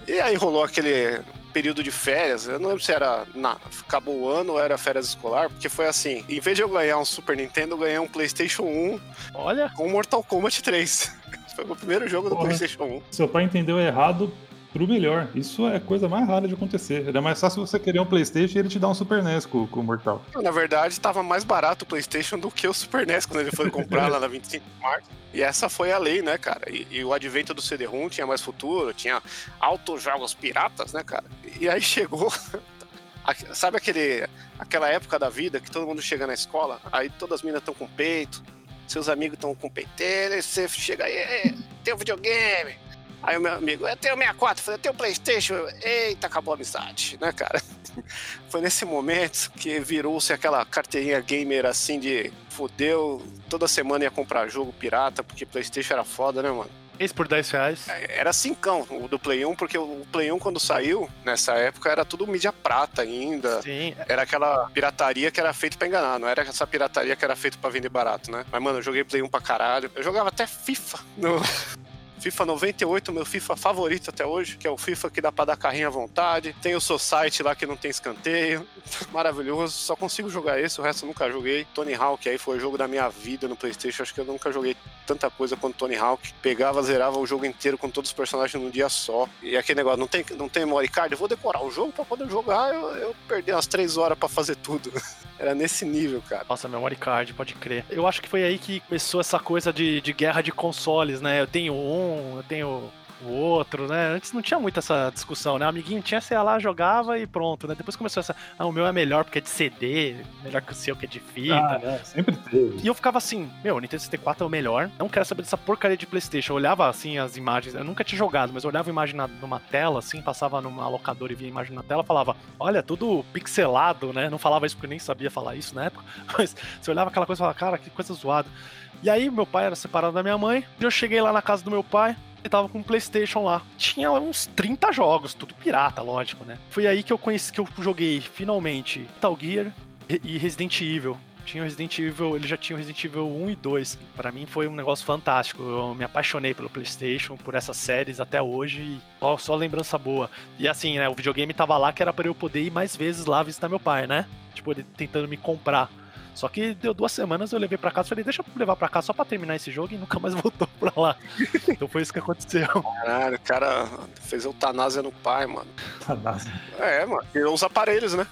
E aí rolou aquele período de férias, eu não lembro se era na, acabou o ano ou era férias escolar, porque foi assim, em vez de eu ganhar um Super Nintendo, eu ganhei um PlayStation 1 Olha. com Mortal Kombat 3. foi o primeiro jogo Porra. do PlayStation 1. Seu pai entendeu errado pro melhor. Isso é a coisa mais rara de acontecer. Era mais fácil você querer um PlayStation e ele te dar um Super NES com, com o Mortal. Na verdade, estava mais barato o PlayStation do que o Super NES quando ele foi comprar lá na 25 de março. E essa foi a lei, né, cara? E, e o advento do CD-ROM tinha mais futuro, tinha altos jogos piratas, né, cara? E aí chegou. Sabe aquele, aquela época da vida que todo mundo chega na escola, aí todas as meninas estão com peito, seus amigos estão com peiteira, e você chega aí, tem um videogame, Aí o meu amigo, eu tenho 64, eu falei, eu tenho Playstation. Eita, acabou a amizade, né, cara? Foi nesse momento que virou-se aquela carteirinha gamer assim de fudeu, toda semana ia comprar jogo pirata, porque Playstation era foda, né, mano? Esse por 10 reais? É, era cincão o do Play 1, porque o Play 1 quando saiu, nessa época, era tudo mídia prata ainda. Sim. Era aquela pirataria que era feita pra enganar, não era essa pirataria que era feita pra vender barato, né? Mas, mano, eu joguei Play 1 pra caralho. Eu jogava até FIFA no... FIFA 98, meu FIFA favorito até hoje, que é o FIFA que dá pra dar carrinho à vontade. Tem o Society lá que não tem escanteio. Maravilhoso. Só consigo jogar esse, o resto eu nunca joguei. Tony Hawk aí foi o jogo da minha vida no PlayStation. Acho que eu nunca joguei tanta coisa quanto Tony Hawk. Pegava, zerava o jogo inteiro com todos os personagens num dia só. E aquele negócio, não tem, não tem memory card? Eu vou decorar o jogo pra poder jogar. Eu, eu perdi umas três horas para fazer tudo. Era nesse nível, cara. Nossa, memory card, pode crer. Eu acho que foi aí que começou essa coisa de, de guerra de consoles, né? Eu tenho um, eu tenho o outro, né? Antes não tinha muito essa discussão, né? O amiguinho tinha, sei lá, jogava e pronto, né? Depois começou essa, ah, o meu é melhor porque é de CD, melhor que o seu que é de fita. Ah, é, sempre teve. E eu ficava assim, meu, o Nintendo 64 é o melhor, não quero saber dessa porcaria de Playstation. Eu olhava assim as imagens, eu nunca tinha jogado, mas eu olhava a imagem na, numa tela, assim, passava numa locadora e via a imagem na tela, falava, olha, tudo pixelado, né? Não falava isso porque eu nem sabia falar isso na época, mas você olhava aquela coisa e falava, cara, que coisa zoada. E aí, meu pai era separado da minha mãe, e eu cheguei lá na casa do meu pai, e tava com um PlayStation lá. Tinha uns 30 jogos, tudo pirata, lógico, né? Foi aí que eu conheci, que eu joguei finalmente Metal Gear e Resident Evil. Tinha o Resident Evil, ele já tinha o Resident Evil 1 e 2. Para mim foi um negócio fantástico. Eu me apaixonei pelo PlayStation, por essas séries até hoje. Só, só lembrança boa. E assim, né? O videogame tava lá que era para eu poder ir mais vezes lá visitar meu pai, né? Tipo, ele tentando me comprar. Só que deu duas semanas, eu levei pra casa, falei, deixa eu levar pra casa só pra terminar esse jogo e nunca mais voltou pra lá. então foi isso que aconteceu. Caralho, o cara fez eutanásia no pai, mano. Eutanásia. É, mano. Tirou os aparelhos, né?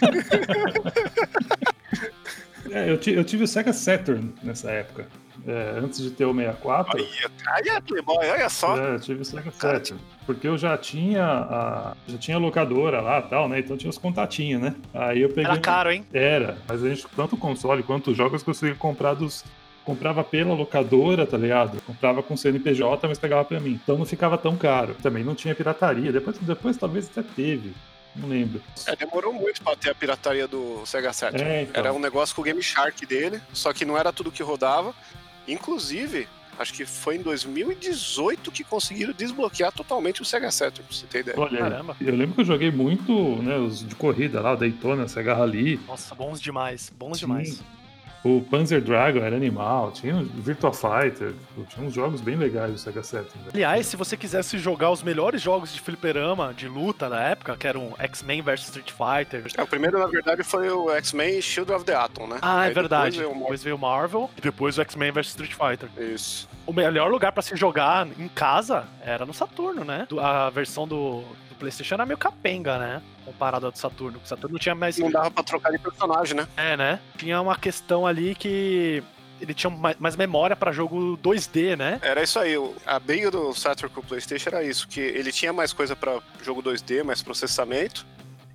é, eu, eu tive o Sega Saturn nessa época é, antes de ter o 64. Aí, é Playboy, olha só. É, eu tive o Sega Saturn. Porque eu já tinha a, já tinha locadora lá e tal, né? Então tinha os contatinhos, né? Aí eu peguei. Era caro, hein? Era. Mas a gente, tanto o console quanto os jogos, conseguia comprar dos, comprava pela locadora, tá ligado? Comprava com CNPJ, mas pegava pra mim. Então não ficava tão caro. Também não tinha pirataria. Depois, depois talvez até teve. Não lembro. É, demorou muito pra ter a pirataria do Sega Saturn. É, então. Era um negócio com o Game Shark dele, só que não era tudo que rodava. Inclusive, acho que foi em 2018 que conseguiram desbloquear totalmente o Sega Saturn, pra você ter ideia. Olha, Caramba. eu lembro que eu joguei muito, né, os de corrida lá, o Daytona, Sega Rally. Nossa, bons demais, bons Sim. demais. O Panzer Dragon era animal, tinha o Virtua Fighter, tinha uns jogos bem legais do Sega Saturn. Né? Aliás, se você quisesse jogar os melhores jogos de fliperama, de luta na época, que eram X-Men vs Street Fighter. É, o primeiro, na verdade, foi o X-Men Shield of the Atom, né? Ah, é verdade. Depois veio, depois veio o Marvel e depois o X-Men vs Street Fighter. Isso. O melhor lugar para se jogar em casa era no Saturno, né? A versão do, PlayStation era meio capenga, né? Comparado ao do Saturno. O Saturno não tinha mais. Não dava pra trocar de personagem, né? É, né? Tinha uma questão ali que ele tinha mais memória para jogo 2D, né? Era isso aí. A briga do Saturn com o PlayStation era isso, que ele tinha mais coisa para jogo 2D, mais processamento,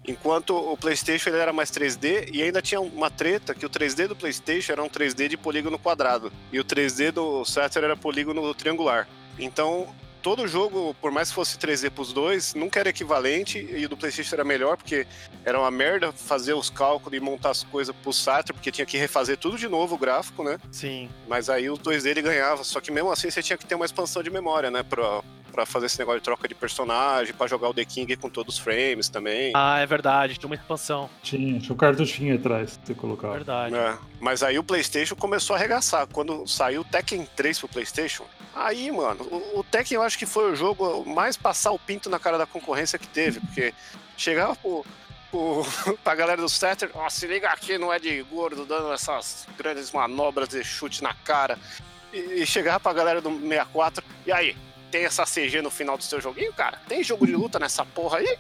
enquanto o PlayStation ele era mais 3D e ainda tinha uma treta que o 3D do PlayStation era um 3D de polígono quadrado e o 3D do Saturn era polígono triangular. Então todo jogo, por mais que fosse 3D pros dois, nunca era equivalente e o do PlayStation era melhor, porque era uma merda fazer os cálculos e montar as coisas pro Saturn, porque tinha que refazer tudo de novo o gráfico, né? Sim. Mas aí o 2D ele ganhava, só que mesmo assim você tinha que ter uma expansão de memória, né? Pra, pra fazer esse negócio de troca de personagem, pra jogar o The King com todos os frames também. Ah, é verdade, tinha uma expansão. Tinha, tinha um cartuchinho atrás que você colocava. Verdade. É, mas aí o PlayStation começou a arregaçar. Quando saiu o Tekken 3 pro PlayStation, Aí, mano, o, o Tekken eu acho que foi o jogo mais passar o pinto na cara da concorrência que teve, porque chegava pro, pro, pra galera do Saturn, ó, se liga aqui, não é de gordo, dando essas grandes manobras de chute na cara. E, e chegava pra galera do 64, e aí, tem essa CG no final do seu joguinho, cara? Tem jogo de luta nessa porra aí?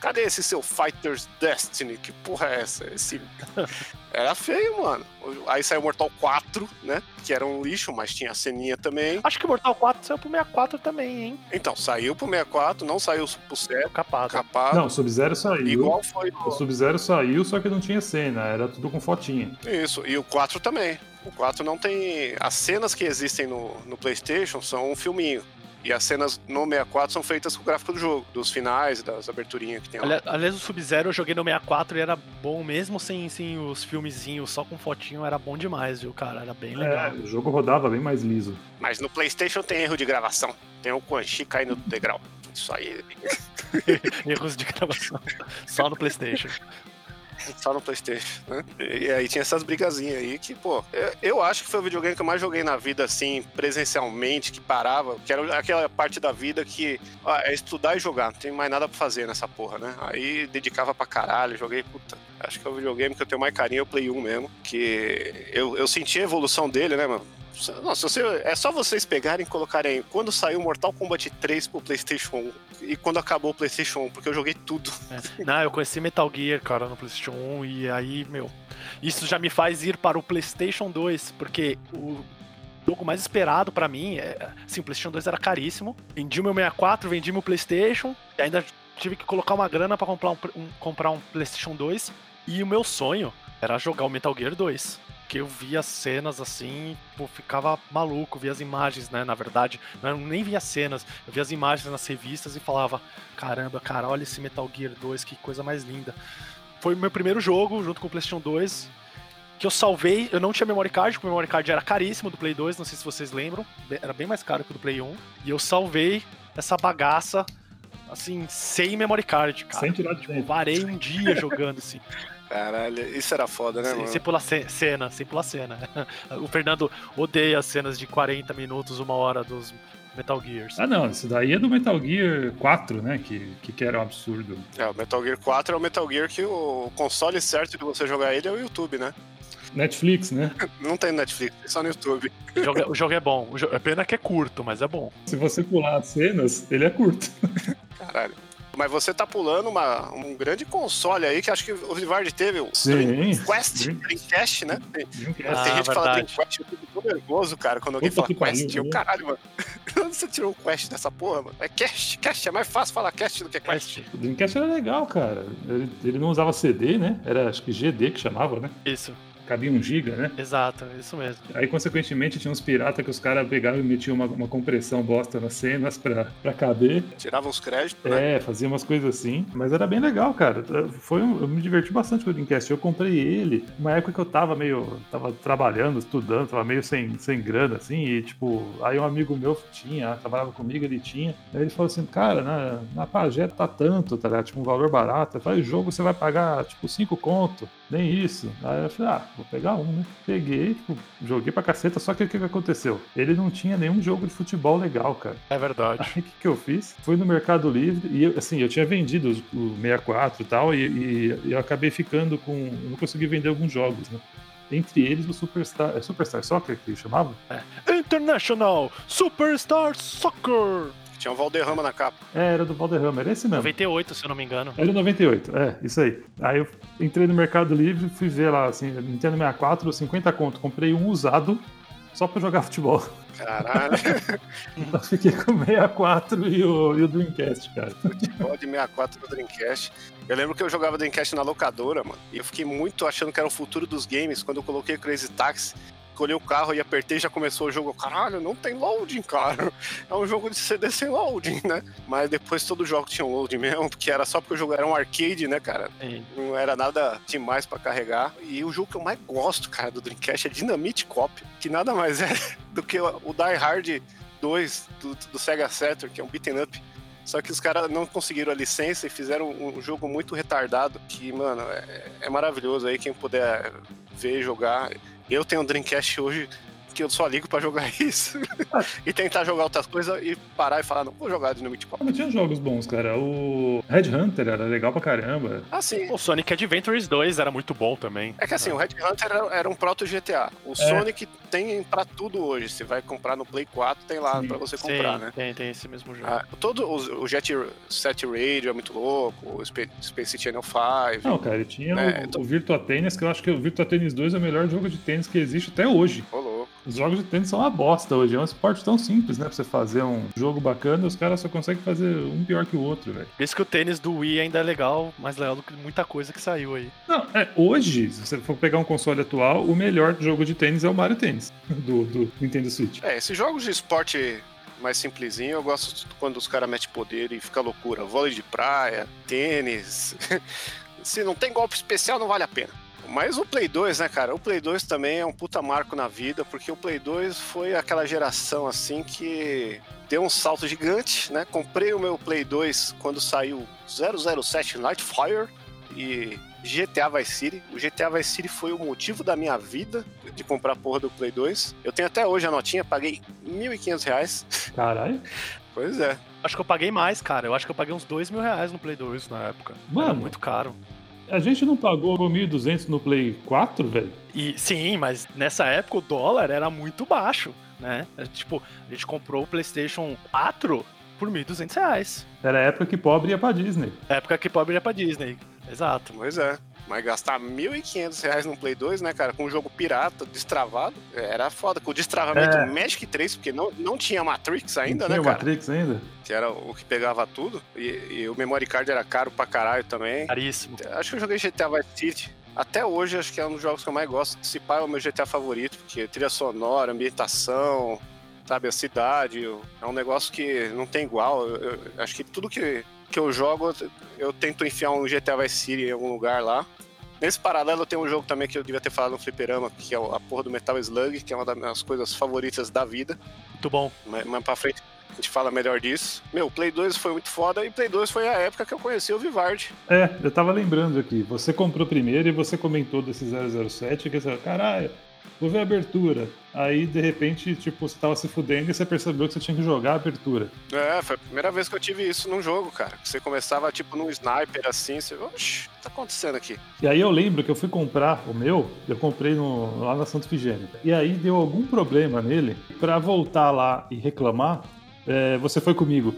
Cadê esse seu Fighter's Destiny? Que porra é essa? Esse... Era feio, mano. Aí saiu Mortal 4, né? Que era um lixo, mas tinha a ceninha também. Acho que o Mortal 4 saiu pro 64 também, hein? Então, saiu pro 64, não saiu pro 7. Capado. Capado. Não, o Sub-Zero saiu. Igual foi. O Sub-Zero saiu, só que não tinha cena, era tudo com fotinha. Isso, e o 4 também. O 4 não tem. As cenas que existem no, no PlayStation são um filminho. E as cenas no 64 são feitas com o gráfico do jogo, dos finais, das aberturinhas que tem lá. Aliás, o Sub-Zero eu joguei no 64 e era bom mesmo sem, sem os filmezinhos, só com fotinho, era bom demais, viu, cara? Era bem legal. É, o jogo rodava bem mais liso. Mas no PlayStation tem erro de gravação. Tem o Quan Chi caindo do degrau. Isso aí. Erros de gravação. Só no PlayStation só no PlayStation, né? E aí tinha essas brigazinhas aí que, pô, eu, acho que foi o videogame que eu mais joguei na vida, assim, presencialmente, que parava, que era aquela parte da vida que ó, é estudar e jogar, não tem mais nada pra fazer nessa porra, né? Aí dedicava pra caralho, joguei, puta, acho que é o videogame que eu tenho mais carinho, é o Play 1 mesmo, que eu, eu senti a evolução dele, né, mano? Nossa, você, é só vocês pegarem e colocarem quando saiu Mortal Kombat 3 pro PlayStation 1 e quando acabou o PlayStation 1, porque eu joguei tudo. É. Não, eu conheci Metal Gear, cara, no PlayStation 1 e aí, meu, isso já me faz ir para o PlayStation 2, porque o jogo mais esperado para mim. É, assim, o PlayStation 2 era caríssimo. Vendi meu 64, vendi meu PlayStation. E ainda tive que colocar uma grana para comprar um, um, comprar um PlayStation 2. E o meu sonho era jogar o Metal Gear 2 que eu via cenas assim, pô, ficava maluco, via as imagens, né? Na verdade, eu nem via cenas, eu via as imagens nas revistas e falava: caramba, cara, olha esse Metal Gear 2, que coisa mais linda. Foi o meu primeiro jogo, junto com o PlayStation 2, que eu salvei. Eu não tinha memory card, porque o memory card era caríssimo do Play 2, não sei se vocês lembram, era bem mais caro que o do Play 1. E eu salvei essa bagaça, assim, sem memory card, cara. Sem tirar de tipo, Varei um dia jogando, assim. Caralho, isso era foda, né, sem, mano? Sem pular cena, sem pular cena. O Fernando odeia cenas de 40 minutos, uma hora dos Metal Gears. Ah, não, isso daí é do Metal Gear 4, né? Que, que, que era um absurdo. É, o Metal Gear 4 é o Metal Gear que o console certo de você jogar ele é o YouTube, né? Netflix, né? Não tem Netflix, é só no YouTube. O jogo, é, o jogo é bom. O jogo, é pena que é curto, mas é bom. Se você pular as cenas, ele é curto. Caralho. Mas você tá pulando uma, um grande console aí, que acho que o Vivard teve o Sim. Quest, Dreamcast, né? Tem, Ah, tem gente que fala verdade. Dreamcast, eu fico todo nervoso, cara, quando alguém Puta fala que Quest. pariu, Eu, né? caralho, mano. Onde você tirou um Quest dessa porra, mano? É Cast, Cast, é mais fácil falar Cast do que Quest. Quest. O Dreamcast era legal, cara. Ele, ele não usava CD, né? Era acho que GD que chamava, né? Isso, Cabia um giga, né? exato, isso mesmo. Aí, consequentemente, tinha uns piratas que os caras pegavam e metiam uma, uma compressão bosta nas cenas pra, pra caber. Tirava uns créditos, né? É, fazia umas coisas assim. Mas era bem legal, cara. Foi um- eu me diverti bastante com o Dreamcast. Eu comprei ele numa época que eu tava meio. tava trabalhando, estudando, tava meio sem, sem grana, assim. E, tipo, aí um amigo meu tinha, trabalhava comigo, ele tinha. Aí ele falou assim: cara, na, na Pajé tá tanto, tá ligado? Tipo, um valor barato. Eu falei: jogo você vai pagar, tipo, 5 conto. Nem isso. Aí eu falei: ah, vou pegar um, né? Peguei, tipo, joguei pra caceta. Só que o que, que aconteceu? Ele não tinha nenhum jogo de futebol legal, cara. É verdade. Aí o que, que eu fiz? Fui no Mercado Livre e eu, assim, eu tinha vendido o 64 e tal, e, e- eu acabei ficando com. Eu não consegui vender alguns jogos, né? Entre eles o Superstar. É Superstar Soccer que chamava? International Superstar Soccer! Tinha um Valderrama na capa. É, era do Valderrama, era esse mesmo. 98, se eu não me engano. Era 98, é, isso aí. Aí eu entrei no Mercado Livre, fui ver lá, assim, Nintendo 64, 50 conto. Comprei um usado só pra jogar futebol. Caralho, Então fiquei com o 64 e o, e o Dreamcast, cara. futebol de 64 no Dreamcast. Eu lembro que eu jogava Dreamcast na locadora, mano. E eu fiquei muito achando que era o futuro dos games. Quando eu coloquei Crazy Taxi, escolhi o carro e apertei já começou o jogo. Caralho, não tem loading, cara. É um jogo de CD sem loading, né? Mas depois todo jogo tinha um loading mesmo, porque era só porque o jogo era um arcade, né, cara? Sim. Não era nada demais pra carregar. E o jogo que eu mais gosto, cara, do Dreamcast é Dynamite Cop, que nada mais é do que o Die Hard 2 do, do Sega Saturn, que é um beaten up. Só que os caras não conseguiram a licença e fizeram um, um jogo muito retardado, que, mano, é, é maravilhoso aí, quem puder ver, jogar. Eu tenho um Dreamcast hoje que eu só ligo pra jogar isso. e tentar jogar outras coisas e parar e falar, não, vou jogar Dynamite Cop. Mas tinha jogos bons, cara. O Red Hunter era legal pra caramba. Assim, O Sonic Adventures 2 era muito bom também. É que assim, o Red Hunter era, era um proto GTA. O Sonic tem pra tudo hoje. Você vai comprar no Play 4, tem lá Sim. pra você comprar, Sim, né? tem, tem esse mesmo jogo. Ah, todo o, o Jet Set Radio é muito louco, o Spe- Space Channel 5. Não, cara, tinha É, o, tô- o Virtua Tennis, que eu acho que o Virtua Tennis 2 é o melhor jogo de tênis que existe até hoje. Louco. Os jogos de tênis são uma bosta hoje. É um esporte tão simples, né? Pra você fazer um jogo bacana, os caras só conseguem fazer um pior que o outro, velho. Por isso que o tênis do Wii ainda é legal, mais legal do que muita coisa que saiu aí. Não, é, hoje, se você for pegar um console atual, o melhor jogo de tênis é o Mario Tênis, do, do Nintendo Switch. É, esses jogos de esporte mais simplesinho, eu gosto quando os caras metem poder e fica loucura. Vôlei de praia, tênis. Se não tem golpe especial, não vale a pena. Mas o Play 2, né, cara? O Play 2 também é um puta marco na vida, porque o Play 2 foi aquela geração assim que deu um salto gigante, né? Comprei o meu Play 2 quando saiu 007 Nightfire e GTA Vice City. O GTA Vice City foi o motivo da minha vida de comprar a porra do Play 2. Eu tenho até hoje a notinha, paguei 1.500 reais. Caralho. Pois é. Acho que eu paguei mais, cara. Eu acho que eu paguei uns dois mil reais no Play 2 na época. Era Mano. muito caro. A gente não pagou 1.200 no Play 4, velho? E sim, mas nessa época o dólar era muito baixo, né? É, Tipo, a gente comprou o PlayStation 4 por 1.200 reais. Era a época que pobre ia pra Disney. Época que pobre ia pra Disney. Exato. Pois é. Mas gastar R$ 1.500 no Play 2, né, cara, com um jogo pirata, destravado, era foda. Com o destravamento É. Magic 3, porque não, não tinha Matrix ainda, Não né, tinha cara? Matrix ainda? Que era o que pegava tudo. E, e o memory card era caro pra caralho também. Caríssimo. Acho que eu joguei GTA Vice City. Até hoje, acho que é um dos jogos que eu mais gosto. Se pá, é o meu GTA favorito, porque trilha sonora, ambientação, sabe, a cidade. É um negócio que não tem igual. Eu, eu- acho que tudo que, que eu jogo, eu, tento enfiar um GTA Vice City em algum lugar lá. Nesse paralelo, tem um jogo também que eu devia ter falado no Fliperama, que é a porra do Metal Slug, que é uma das minhas coisas favoritas da vida. Muito bom. Mais, mais pra frente a gente fala melhor disso. Meu, o Play 2 foi muito foda e Play 2 foi a época que eu conheci o Vivardi. É, eu tava lembrando aqui. Você comprou primeiro e você comentou desse 007 que você caralho, vou ver a abertura. Aí, de repente, tipo, você tava se fudendo e você percebeu que você tinha que jogar a abertura. É, foi a primeira vez que eu tive isso num jogo, cara. Que Você começava, tipo, num sniper assim, você. Oxi, o que tá acontecendo aqui? E aí eu lembro que eu fui comprar o meu, eu comprei no- lá na Santo Figênio. E aí deu algum problema nele. Pra voltar lá e reclamar, é, você foi comigo.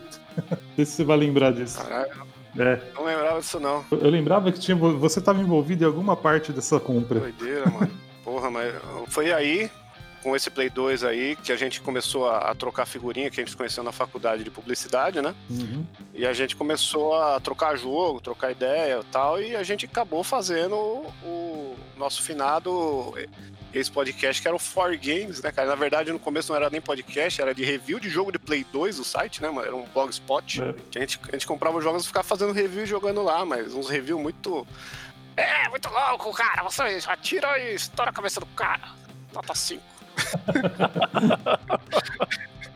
Não sei se você vai lembrar disso. Caralho, É, não lembrava disso não. eu lembrava que tinha, você estava envolvido em alguma parte dessa compra. Doideira, mano. Porra, mas foi aí, com esse Play 2 aí, que a gente começou a, a trocar figurinha, que a gente se conheceu na faculdade de publicidade, né? Uhum. E a gente começou a trocar jogo, trocar ideia e tal, e a gente acabou fazendo o, o nosso finado esse podcast que era o For Games, né, cara? Na verdade, no começo não era nem podcast, era de review de jogo de Play 2 o site, né, mano? Era um blogspot. É. Que a gente, a gente comprava os jogos e ficava fazendo review e jogando lá, mas uns review muito. É, muito louco, cara. Você atira e estoura a cabeça do cara. Nota 5.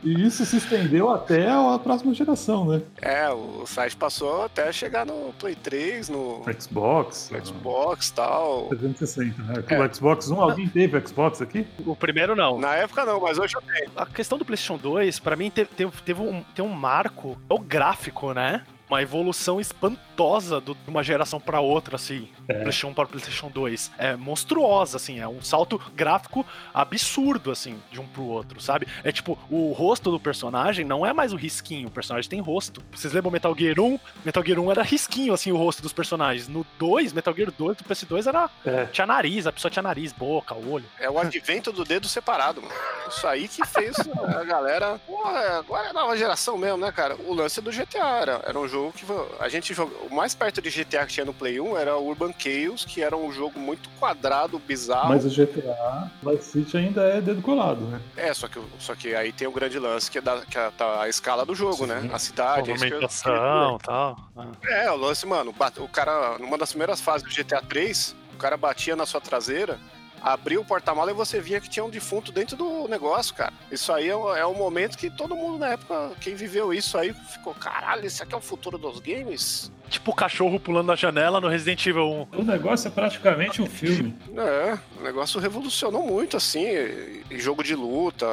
E isso se estendeu até a próxima geração, né? É, o site passou até chegar no Play 3, no, Xbox. no Xbox e tal. 360, né? É. O Xbox One, alguém teve Xbox aqui? O primeiro não. Na época não, mas hoje eu tenho. A questão do PlayStation 2, pra mim, teve, teve, um, tem um marco, é o gráfico, né? Uma evolução espantosa do- de uma geração pra outra, assim. É. PlayStation para o PlayStation 2. É monstruosa, assim. É um salto gráfico absurdo, assim, de um pro outro, sabe? É tipo, o rosto do personagem não é mais o risquinho. O personagem tem rosto. Vocês lembram Metal Gear 1? Metal Gear 1 era risquinho, assim, o rosto dos personagens. No 2, Metal Gear 2, do PS2 era. É. Tinha nariz, a pessoa tinha nariz, boca, olho. É o advento do dedo separado, mano. Isso aí que fez a galera. Porra, agora é nova geração mesmo, né, cara? O lance do GTA era, era um jogo que a gente jogou. O mais perto de GTA que tinha no Play 1 era o Urban Chaos, que era um jogo muito quadrado, bizarro. Mas o GTA Vice City ainda é dedo colado, né? É, só que, só que aí tem o grande lance que é, da, que é a, a escala do jogo, Sim. né? A cidade. é eu- Movimentação e tal. Ah. É, o lance, mano, o cara, numa das primeiras fases do GTA 3, o cara batia na sua traseira, abria o porta-mala e você via que tinha um defunto dentro do negócio, cara. Isso aí é, um- é um momento que todo mundo na época, quem viveu isso aí, ficou, caralho, isso aqui é o futuro dos games? Tipo o cachorro pulando da janela no Resident Evil 1. O negócio é praticamente um filme. É, o negócio revolucionou muito, assim, e- e jogo de luta.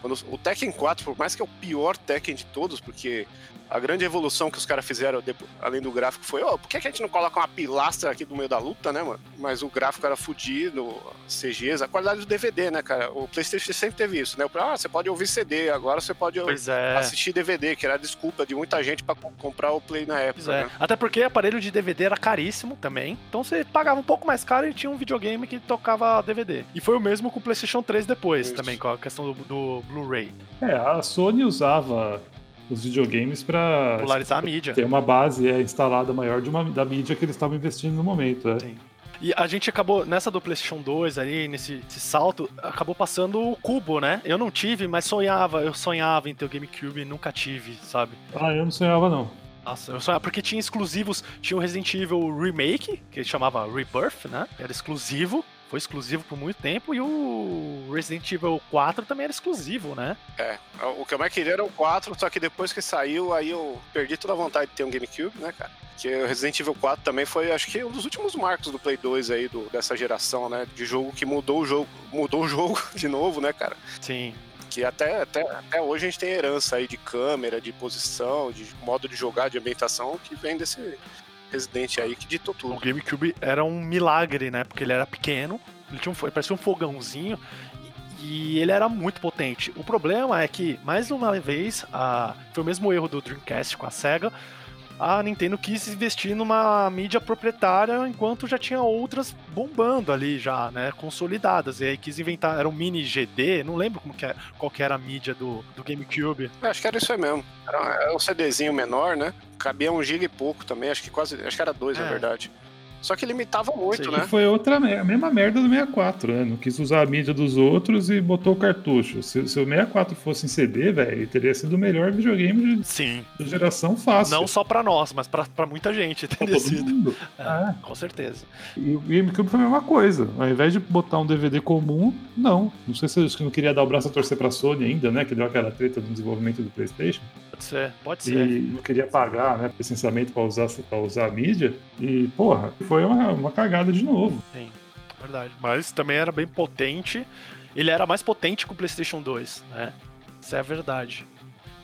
Quando- o Tekken 4, por mais que é o pior Tekken de todos, porque a grande evolução que os caras fizeram, além do gráfico, foi, ó, por que, a gente não coloca uma pilastra aqui no meio da luta, né, mano? Mas o gráfico era fudido, CGs, a qualidade do DVD, né, cara? O PlayStation sempre teve isso, né? Ah, você pode ouvir CD, agora você pode é. assistir DVD, que era a desculpa de muita gente pra co- comprar o Play na época, é. né? Até porque aparelho de DVD era caríssimo também. Então você pagava um pouco mais caro e tinha um videogame que tocava DVD. E foi o mesmo com o PlayStation 3 depois, Isso. também, com a questão do, do Blu-ray. É, a Sony usava os videogames pra Popularizar a mídia. ter uma base é, instalada maior de uma, da mídia que eles estavam investindo no momento. É. Sim. E a gente acabou, nessa do PlayStation 2 aí, nesse esse salto, acabou passando o cubo, né? Eu não tive, mas sonhava, eu sonhava em ter o GameCube e nunca tive, sabe? Ah, eu não sonhava, não. Nossa, eu sonhava, porque tinha exclusivos, tinha o Resident Evil Remake, que ele chamava Rebirth, né? Era exclusivo, foi exclusivo por muito tempo, e o Resident Evil 4 também era exclusivo, né? É, o que eu mais queria era o 4, só que depois que saiu, aí eu perdi toda a vontade de ter um GameCube, né, cara? Que o Resident Evil 4 também foi, acho que, um dos últimos marcos do Play 2 aí, do, dessa geração, né? De jogo que mudou o jogo, mudou o jogo de novo, né, cara? Sim. Que até, até, até hoje a gente tem herança aí de câmera, de posição, de modo de jogar, de ambientação, que vem desse Resident aí que ditou O tudo. GameCube era um milagre, né? Porque ele era pequeno, ele tinha um, fo- parecia um fogãozinho e, e ele era muito potente. O problema é que, mais uma vez, a- foi o mesmo erro do Dreamcast com a SEGA. A Nintendo quis investir numa mídia proprietária enquanto já tinha outras bombando ali já, né, consolidadas. E aí quis inventar, era um mini GD, não lembro como que era, qual que era a mídia do, do GameCube. Acho que era isso aí mesmo. Era, era um CDzinho menor, né? Cabia um giga e pouco também, acho que quase, acho que era dois, é. na verdade. Só que limitava muito, Sim. né? foi outra a mesma merda do 64, né? Não quis usar a mídia dos outros e botou o cartucho. Se, se o 64 fosse em CD, velho, teria sido o melhor videogame de, Sim. de geração fácil. Não só pra nós, mas pra, pra muita gente teria sido. É, é. Com certeza. E o GameCube foi a mesma coisa. Ao invés de botar um DVD comum, não. Não sei se eu não queria dar o braço a torcer pra Sony ainda, né? Que deu aquela treta do desenvolvimento do PlayStation. Pode ser, pode ser. E não queria pagar, né, licenciamento para usar, pra usar a mídia. E, porra, foi uma, uma cagada de novo. Sim, verdade. Mas também era bem potente. Ele era mais potente que o PlayStation 2, né? Isso é a verdade.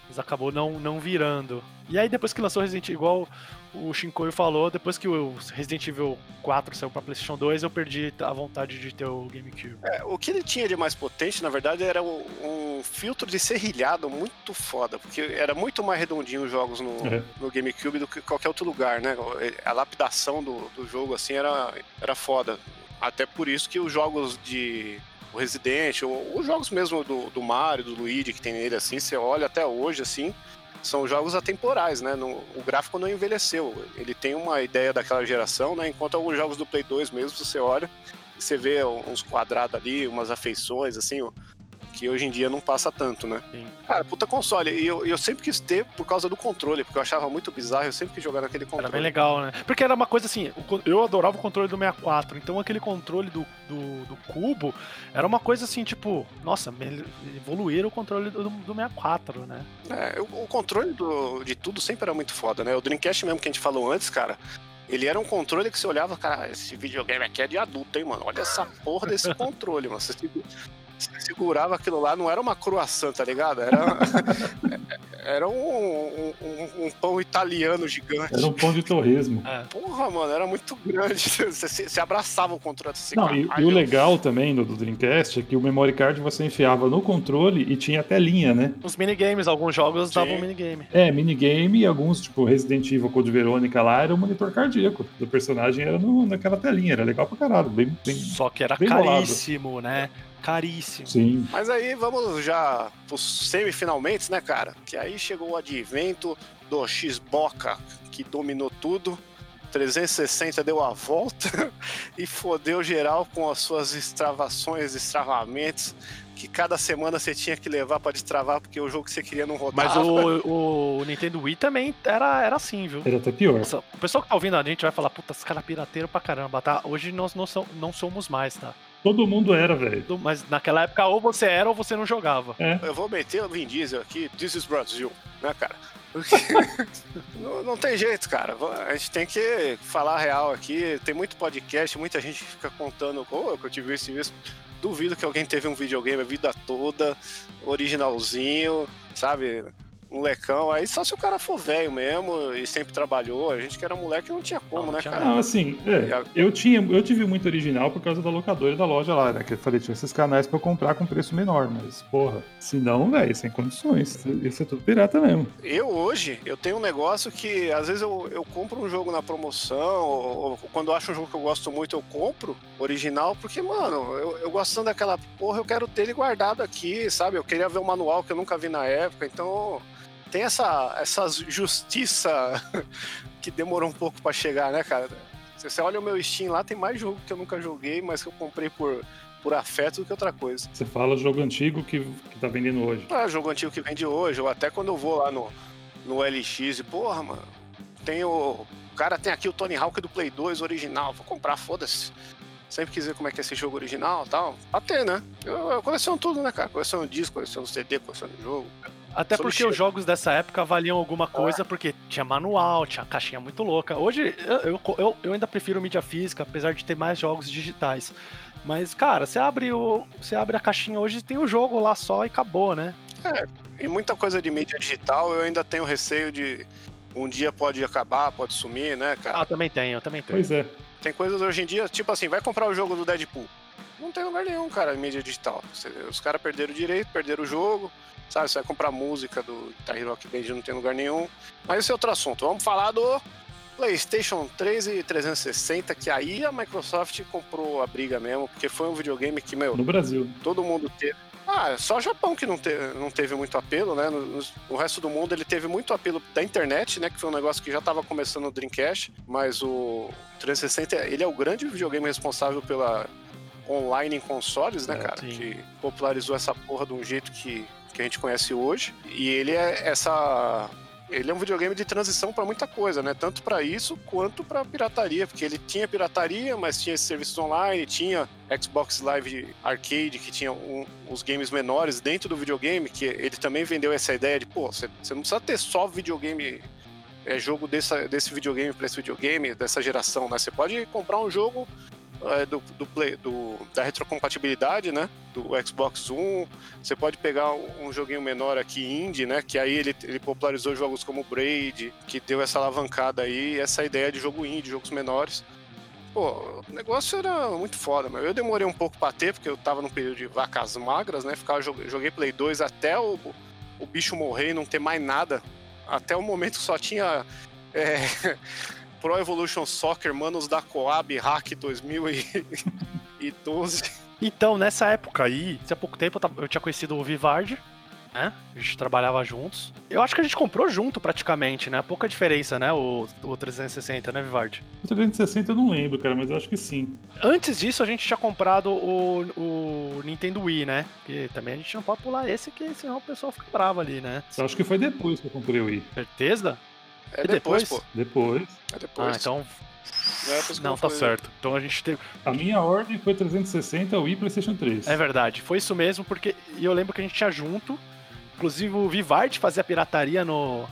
Mas acabou não, não virando. E aí, depois que lançou Resident Evil, igual o Shinkoio falou, depois que o Resident Evil 4 saiu pra PlayStation 2, eu perdi a vontade de ter o GameCube. É, o que ele tinha de mais potente, na verdade, era um filtro de serrilhado muito foda, porque era muito mais redondinho os jogos no, é. no GameCube do que qualquer outro lugar, né? A lapidação do, do jogo, assim, era, era foda. Até por isso que os jogos de o Resident, ou os jogos mesmo do, do Mario, do Luigi que tem nele, assim, você olha até hoje, assim, são jogos atemporais, né? No, o gráfico não envelheceu. Ele tem uma ideia daquela geração, né? Enquanto alguns jogos do Play 2 mesmo, você olha você vê uns quadrados ali, umas afeições, assim, que hoje em dia não passa tanto, né? Sim. Cara, puta console. E eu, eu sempre quis ter por causa do controle, porque eu achava muito bizarro, eu sempre quis jogar naquele controle. Era bem legal, né? Porque era uma coisa assim, eu adorava o controle do 64, então aquele controle do, do, do cubo era uma coisa assim, tipo, nossa, evoluir o controle do, do 64, né? É, o, o controle do, de tudo sempre era muito foda, né? O Dreamcast mesmo que a gente falou antes, cara, ele era um controle que você olhava, cara, esse videogame aqui é de adulto, hein, mano? Olha essa porra desse controle, mano. Você, você segurava aquilo lá, não era uma croissant, tá ligado? Era, era um, um, um, um, pão italiano gigante. Era um pão de torresmo. É. Porra, mano, era muito grande. Você, você abraçava o controle. Assim, não, e, e, o legal também do, do, Dreamcast é que o memory card você enfiava no controle e tinha até linha, né? Os minigames, alguns jogos Sim. davam minigame. É, minigame e alguns, tipo Resident Evil Code Verônica lá, era o monitor cardíaco do personagem, era no, naquela telinha, era legal pra caralho. Bem, bem, Só que era caríssimo, bolado. né? Caríssimo. Sim. Mas aí vamos já pros semifinalmente, né, cara? Que aí chegou o advento do X-Boca, que dominou tudo. 360 deu a volta e fodeu geral com as suas extravações, extravamentos, que cada semana você tinha que levar para destravar porque o jogo que você queria não rodava. Mas o, o Nintendo Wii também era, era assim, viu? Era até pior. Nossa, o pessoal que tá ouvindo a gente vai falar, puta, esse cara pirateiro pra caramba, tá? Hoje nós não, não somos mais, tá? Todo mundo era, velho. Mas naquela época ou você era ou você não jogava. É. Eu vou meter o Vin Diesel aqui, This is Brasil, né, cara? não, não, tem jeito, cara. A gente tem que falar a real aqui. Tem muito podcast, muita gente fica contando, oh, que eu tive isso e isso. Duvido que alguém teve um videogame a vida toda, originalzinho, sabe? Molecão. Aí só se o cara for velho mesmo e sempre trabalhou. A gente que era moleque não tinha como, não, né, cara? Não, assim, é, eu, tinha, eu tive muito original por causa da locadora e da loja lá, né? Que eu falei, tinha esses canais pra eu comprar com preço menor, mas, porra, se não, velho, sem condições. Isso é tudo pirata mesmo. Eu hoje, eu tenho um negócio que às vezes eu, eu compro um jogo na promoção, ou, ou quando eu acho um jogo que eu gosto muito, eu compro original, porque, mano, eu, eu gostando daquela porra, eu quero ter ele guardado aqui, sabe? Eu queria ver o manual que eu nunca vi na época, então tem essa, essa justiça que demorou um pouco para chegar, né, cara? Se você olha o meu Steam lá, tem mais jogo que eu nunca joguei, mas que eu comprei por, por afeto do que outra coisa. Você fala jogo antigo que, que tá vendendo hoje. Ah, jogo antigo que vende hoje, ou até quando eu vou lá no, no LX e, porra, mano, tem o. O cara tem aqui o Tony Hawk do Play 2 original, vou comprar, foda-se. Sempre quis ver como é que é esse jogo original e tal. Até, né? Eu, eu coleciono tudo, né, cara? Coleciono disco, coleciono CD, coleciono jogo. Até porque os jogos dessa época valiam alguma coisa, é. porque tinha manual, tinha caixinha muito louca. Hoje eu, eu, eu ainda prefiro mídia física, apesar de ter mais jogos digitais. Mas, cara, você abre, o, você abre a caixinha hoje tem o jogo lá só e acabou, né? É, e muita coisa de mídia digital eu ainda tenho receio de um dia pode acabar, pode sumir, né, cara? Ah, também tenho, também tenho. Pois é. Tem coisas hoje em dia, tipo assim, vai comprar o jogo do Deadpool. Não tem lugar nenhum, cara, em mídia digital. Os caras perderam o direito, perderam o jogo sabe? Você vai comprar música do Guitar Hero Rock Band não tem lugar nenhum. Mas esse é outro assunto. Vamos falar do PlayStation 3 e 360, que aí a Microsoft comprou a briga mesmo, porque foi um videogame que, meu. No Brasil. Todo mundo teve. Ah, só o Japão que não, te, não teve muito apelo, né? No, no, resto do mundo ele teve muito apelo da internet, né? Que foi um negócio que já estava começando no Dreamcast, mas o 360 ele é o grande videogame responsável pela online em consoles, né, é, cara? Sim. Que popularizou essa porra de um jeito que, que a gente conhece hoje. E ele é essa ele é um videogame de transição para muita coisa, né? Tanto para isso quanto para pirataria, porque ele tinha pirataria, mas tinha serviços online, tinha Xbox Live Arcade, que tinha um, os games menores dentro do videogame, que ele também vendeu essa ideia de, pô, você não precisa ter só videogame, é, jogo dessa, desse videogame para esse videogame, dessa geração, né? Você pode comprar um jogo é, do, do, play, do, da retrocompatibilidade, né? Do Xbox One. Você pode pegar um, um, joguinho menor aqui, indie, né? Que aí ele, ele popularizou jogos como Braid, que deu essa alavancada aí, essa ideia de jogo indie, jogos menores. Pô, o negócio era muito foda, mas eu demorei um pouco pra ter, porque eu tava num período de vacas magras, né? Ficava, joguei Play 2 até o, o bicho morrer e não ter mais nada. Até o momento só tinha. É, Pro Evolution Soccer, manos da Coab Hack 2012. Então, nessa época aí, há pouco tempo eu tinha conhecido o Vivard, né? A gente trabalhava juntos. Eu acho que a gente comprou junto praticamente, né? Pouca diferença, né? O, o 360, né, Vivard? O 360 eu não lembro, cara, mas eu acho que sim. Antes disso, a gente tinha comprado o, o Nintendo Wii, né? Que também a gente não pode pular esse, que senão o pessoal fica bravo ali, né? Eu acho que foi depois que eu comprei o Wii. Certeza? É depois, depois, pô. Depois. É depois. Ah, então. É não, tá certo. Então a gente teve. A minha ordem foi 360 Wii PlayStation 3. É verdade, foi isso mesmo, porque eu lembro que a gente tinha junto. Inclusive o Vivart fazia pirataria no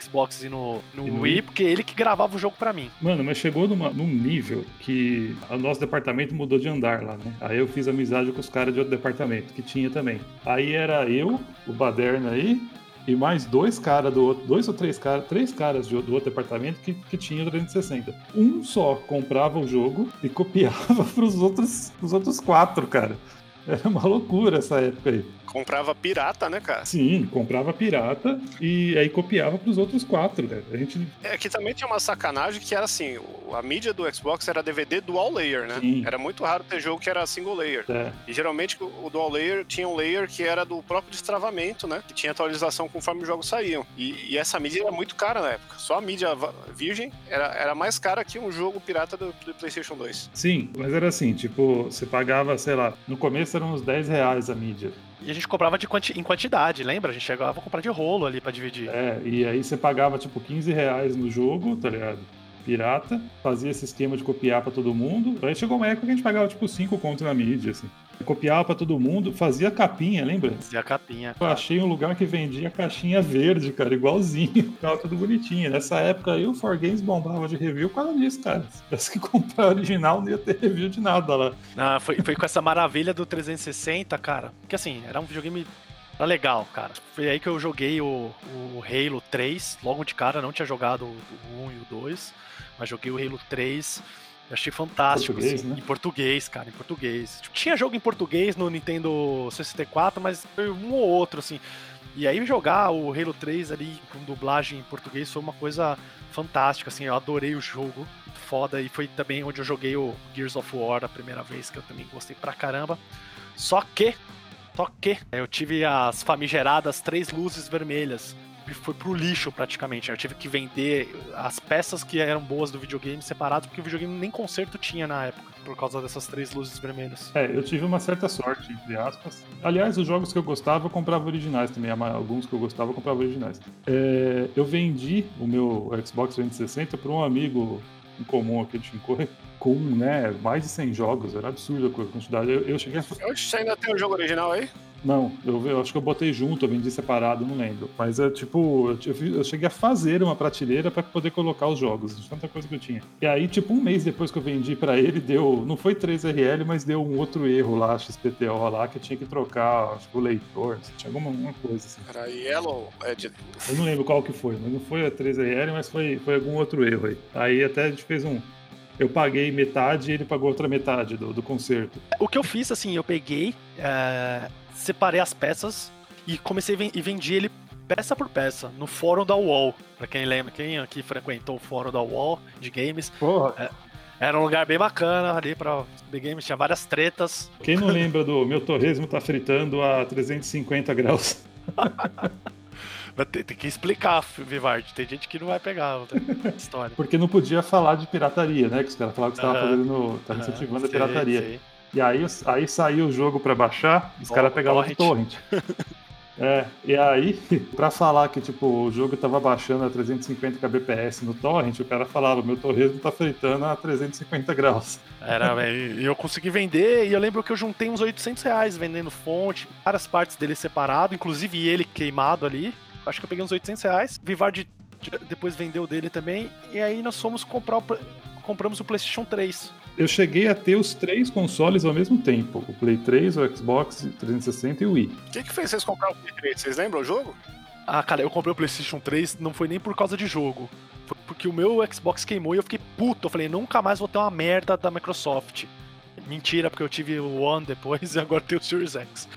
Xbox e no, no, e no Wii, Wii, porque ele que gravava o jogo para mim. Mano, mas chegou numa, num nível que o nosso departamento mudou de andar lá, né? Aí eu fiz amizade com os caras de outro departamento, que tinha também. Aí era eu, o Baderna aí, e mais dois caras do outro, dois ou três caras, três caras do outro departamento que, que tinham 360. Um só comprava o jogo e copiava pros outros, pros outros quatro, cara. Era uma loucura essa época aí. Comprava pirata, né, cara? Sim, comprava pirata e aí copiava pros outros quatro, né? A gente... É que também tinha uma sacanagem que era assim, a mídia do Xbox era DVD dual layer, né? Sim. Era muito raro ter jogo que era single layer. É. E geralmente o dual layer tinha um layer que era do próprio destravamento, né? Que tinha atualização conforme os jogos saíam. E, e essa mídia era muito cara na época. Só a mídia virgem era, era mais cara que um jogo pirata do, do PlayStation 2. Sim, mas era assim, tipo, você pagava, sei lá, no começo eram uns 10 reais a mídia. E a gente comprava de quanti em quantidade, lembra? A gente chegava a comprar de rolo ali para dividir. É, e aí você pagava tipo 15 reais no jogo, tá ligado? Pirata, fazia esse esquema de copiar para todo mundo. Aí chegou uma época que a gente pagava tipo 5 conto na mídia, assim copiava para todo mundo, fazia capinha, lembra? Fazia capinha. Eu achei um lugar que vendia caixinha verde, cara, igualzinho. Tava tudo bonitinho. Nessa época aí o 4Games bombava de review por causa disso, cara. Se tivesse que comprar original, não ia ter review de nada lá. Ah, foi, foi com essa maravilha do 360, cara. Porque assim, era um videogame era legal, cara. Foi aí que eu joguei o, o Halo 3, logo de cara, não tinha jogado o 1 e o 2, mas joguei o Halo 3 eu achei fantástico, português, assim, né? em português, cara, em português. Tipo, tinha jogo em português no Nintendo 64, mas foi um ou outro, assim. E aí jogar o Halo 3 ali com dublagem em português foi uma coisa fantástica, assim, eu adorei o jogo, foda, e foi também onde eu joguei o Gears of War a primeira vez, que eu também gostei pra caramba. Só que, só que, eu tive as famigeradas três luzes vermelhas foi pro lixo praticamente. Eu tive que vender as peças que eram boas do videogame separado, porque o videogame nem conserto tinha na época, por causa dessas três luzes vermelhas. É, eu tive uma certa sorte, entre aspas. Aliás, os jogos que eu gostava, eu comprava originais também. Alguns que eu gostava, eu comprava originais. É, eu vendi o meu Xbox 360 para um amigo em comum aqui de Shinkorei com né, mais de 100 jogos, era absurda a quantidade. Eu, eu cheguei a... Você ainda tem o jogo original aí? Não, eu, eu, acho que eu botei junto, eu vendi separado, não lembro. Mas é tipo, eu, eu cheguei a fazer uma prateleira para poder colocar os jogos, de tanta coisa que eu tinha. E aí, tipo, um mês depois que eu vendi para ele, deu, não foi 3RL, mas deu um outro erro lá, XPTO lá, que tinha que trocar, acho que o leitor, tinha alguma, alguma coisa assim. Era Yellow Edit. Eu não lembro qual que foi, mas não foi a 3RL, mas foi, foi algum outro erro aí. Aí até a gente fez um, eu paguei metade e ele pagou outra metade do, do concerto. O que eu fiz, assim, eu peguei, é, separei as peças e comecei e vendi ele peça por peça no fórum da UOL. Pra quem lembra, quem aqui frequentou o fórum da UOL de games. Porra. É, era um lugar bem bacana ali pra Big Games, tinha várias tretas. Quem não lembra do meu torresmo tá fritando a 350 graus? tem, tem, que explicar, Vivard. Tem gente que não vai pegar a história. Porque não podia falar de pirataria, né? Que os caras falavam que você estava fazendo. Tava incentivando a pirataria. E aí, aí saiu o jogo para baixar, os caras pegavam o torrent. É, e aí, pra falar que, tipo, o jogo tava baixando a 350 kbps no torrent, o cara falava, meu torresmo tá fritando a 350 graus. Era, e eu consegui vender, e eu lembro que eu juntei uns 800 reais vendendo fonte, várias partes dele separado, inclusive ele queimado ali. Acho que eu peguei uns 800 reais. Vivard depois vendeu dele também, e aí nós fomos comprar o, compramos o PlayStation 3 eu cheguei a ter os três consoles ao mesmo tempo: o Play 3, o Xbox 360 e o Wii. O que, que fez vocês comprar o Play 3? Vocês lembram o jogo? Ah, cara, eu comprei o PlayStation 3, não foi nem por causa de jogo. Foi porque o meu Xbox queimou e eu fiquei puto. Eu falei, nunca mais vou ter uma merda da Microsoft. Mentira, porque eu tive o One depois e agora tenho o Series X.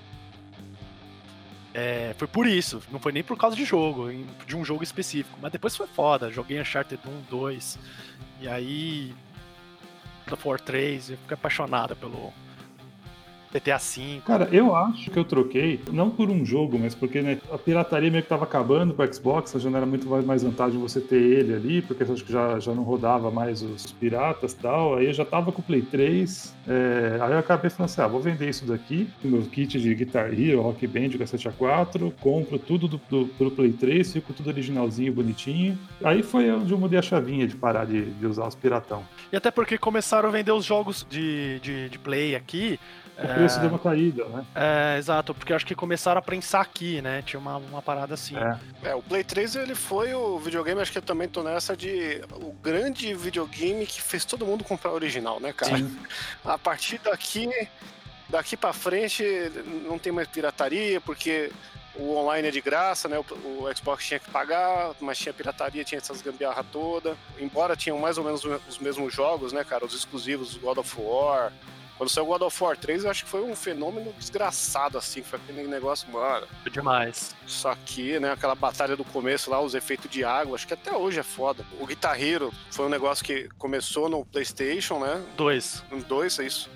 É, foi por isso, não foi nem por causa de jogo, de um jogo específico. Mas depois foi foda, joguei Uncharted 1, 2. E aí da For 3, eu fiquei apaixonada pelo GTA V. Cara, eu acho que eu troquei, não por um jogo, mas porque né, a pirataria meio que tava acabando pro Xbox, já não era muito mais vantagem você ter ele ali, porque acho que já, já não rodava mais os piratas e tal. Aí eu já tava com o Play 3, é, aí eu acabei falando assim: ah, vou vender isso daqui, meu kit de Guitar Hero, Rock Band, cassete A4, compro tudo do, do, pro Play 3, fico tudo originalzinho, bonitinho. Aí foi onde eu mudei a chavinha de parar de, de usar os piratão. E até porque começaram a vender os jogos de, de, de Play aqui o preço é... deu uma caída, né? É, exato, porque acho que começaram a prensar aqui, né? Tinha uma, uma parada assim. É. é. o Play 3 ele foi o videogame, acho que eu também tô nessa de o grande videogame que fez todo mundo comprar o original, né, cara? Sim. A partir daqui, daqui para frente, não tem mais pirataria, porque o online é de graça, né? O, o, Xbox tinha que pagar, mas tinha pirataria, tinha essas gambiarra toda. Embora tinham mais ou menos os mesmos jogos, né, cara? Os exclusivos, God of War, quando saiu o God of War 3, eu acho que foi um fenômeno desgraçado, assim. Foi aquele negócio, mano. Foi demais. Só que, né, aquela batalha do começo lá, os efeitos de água, acho que até hoje é foda. O Guitar Hero foi um negócio que começou no PlayStation, né? Dois. Dois, é isso.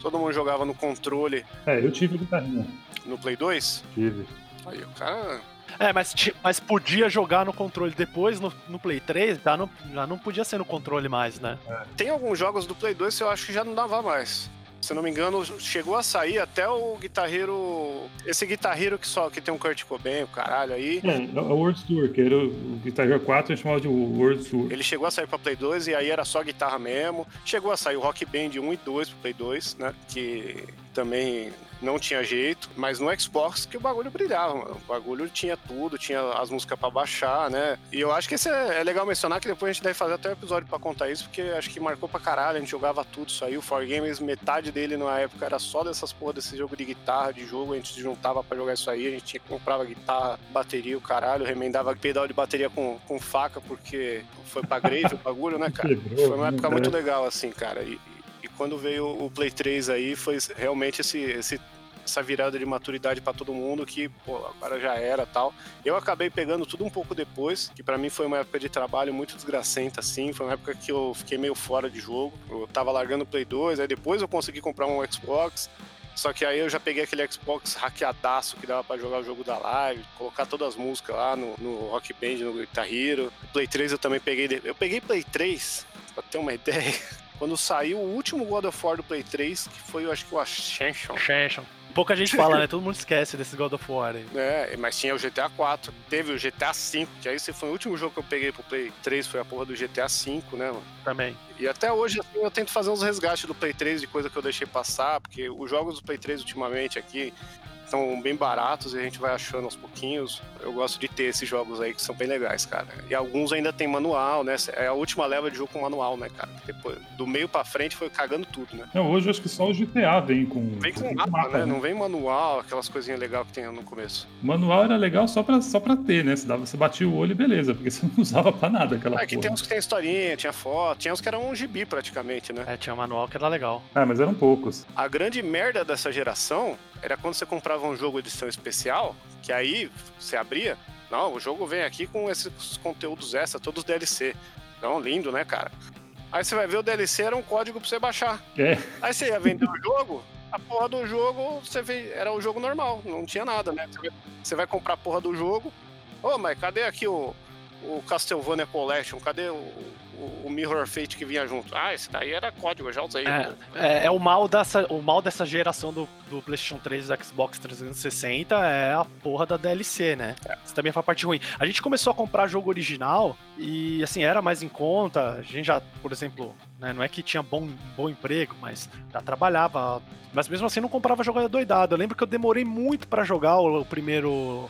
Todo mundo jogava no controle. É, eu tive o Guitar Hero. No Play 2? Tive. Aí o cara. É, mas, mas podia jogar no controle depois, no, no Play 3, já não, já não podia ser no controle mais, né? É. Tem alguns jogos do Play 2 que eu acho que já não dava mais se não me engano, chegou a sair até o guitarreiro. Esse guitarreiro que só que tem um Kurt Cobain, o caralho aí. É, é o World Tour, que era o guitarreiro 4, a gente chamava de World Tour. Ele chegou a sair pra Play 2 e aí era só guitarra mesmo. Chegou a sair o Rock Band 1 e 2 pro Play 2, né? Que também não tinha jeito, mas no Xbox que o bagulho brilhava, mano. O bagulho tinha tudo, tinha as músicas para baixar, né? E eu acho que isso é, é, legal mencionar que depois a gente deve fazer até um episódio para contar isso, porque acho que marcou pra caralho, a gente jogava tudo isso aí. O For Games, metade dele na época era só dessas porra desse jogo de guitarra, de jogo, a gente se juntava para jogar isso aí, a gente comprava guitarra, bateria, o caralho, remendava pedal de bateria com, com faca, porque foi pra grave o bagulho, né, cara? Foi uma época muito legal, assim, cara. E, e quando veio o Play 3 aí, foi realmente esse, esse essa virada de maturidade para todo mundo que, pô, agora já era tal. Eu acabei pegando tudo um pouco depois, que para mim foi uma época de trabalho muito desgracenta, assim. Foi uma época que eu fiquei meio fora de jogo. Eu tava largando o Play 2, aí depois eu consegui comprar um Xbox. Só que aí eu já peguei aquele Xbox hackeadaço que dava para jogar o jogo da live, colocar todas as músicas lá no, no Rock Band, no Guitar Hero. Play 3 eu também peguei. Eu peguei Play 3, pra ter uma ideia, quando saiu o último God of War do Play 3, que foi, eu acho que o Ascension. Ascension. Pouca gente fala, né? Todo mundo esquece desse God of War aí. É, mas tinha o GTA 4, teve o GTA 5, que aí foi o último jogo que eu peguei pro Play 3, foi a porra do GTA 5, né, mano? Também. E até hoje, assim, eu tento fazer uns resgates do Play 3 de coisa que eu deixei passar, porque os jogos do Play 3 ultimamente aqui, estão bem baratos e a gente vai achando aos pouquinhos. Eu gosto de ter esses jogos aí que são bem legais, cara. E alguns ainda tem manual, né? É a última leva de jogo com manual, né, cara? Depois, do meio pra frente foi cagando tudo, né? Não, hoje acho que só o GTA vem com. Vem com, com mapa, mapa, né? né? Não vem manual, aquelas coisinhas legais que tem no começo. Manual era legal só pra, só pra ter, né? Você, dava, você batia o olho e beleza, porque você não usava pra nada aquela É que tem uns que tem historinha, tinha foto, tinha uns que eram um gibi praticamente, né? É, tinha um manual que era legal. É, mas eram poucos. A grande merda dessa geração era quando você comprava um jogo edição especial, que aí você abria, não, o jogo vem aqui com esses conteúdos extra, todos DLC. Não, lindo, né, cara? Aí você vai ver o DLC era um código pra você baixar. É. Aí você ia vender o jogo, a porra do jogo você vê, era o jogo normal, não tinha nada, né? Você vai, comprar a porra do jogo. Ô, mas cadê aqui o, o Castlevania Collection? Cadê o, o, o Mirror Fate que vinha junto? Ah, esse daí era código, eu já usei. É, é, é o, mal dessa, o mal dessa geração do, do PlayStation 3 e do Xbox 360 é a porra da DLC, né? Isso também foi a parte ruim. A gente começou a comprar jogo original e, assim, era mais em conta. A gente já, por exemplo, né, não é que tinha bom, bom emprego, mas já trabalhava. Mas mesmo assim não comprava jogo doidado. Eu lembro que eu demorei muito para jogar o, o primeiro. O,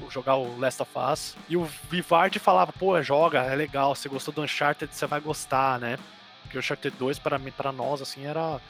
o, jogar o Last of Us. E o Vivard falava, pô, joga, é legal, você gostou do Uncharted, você vai gostar, né? Porque o Uncharted 2, para mim, para nós, assim, era.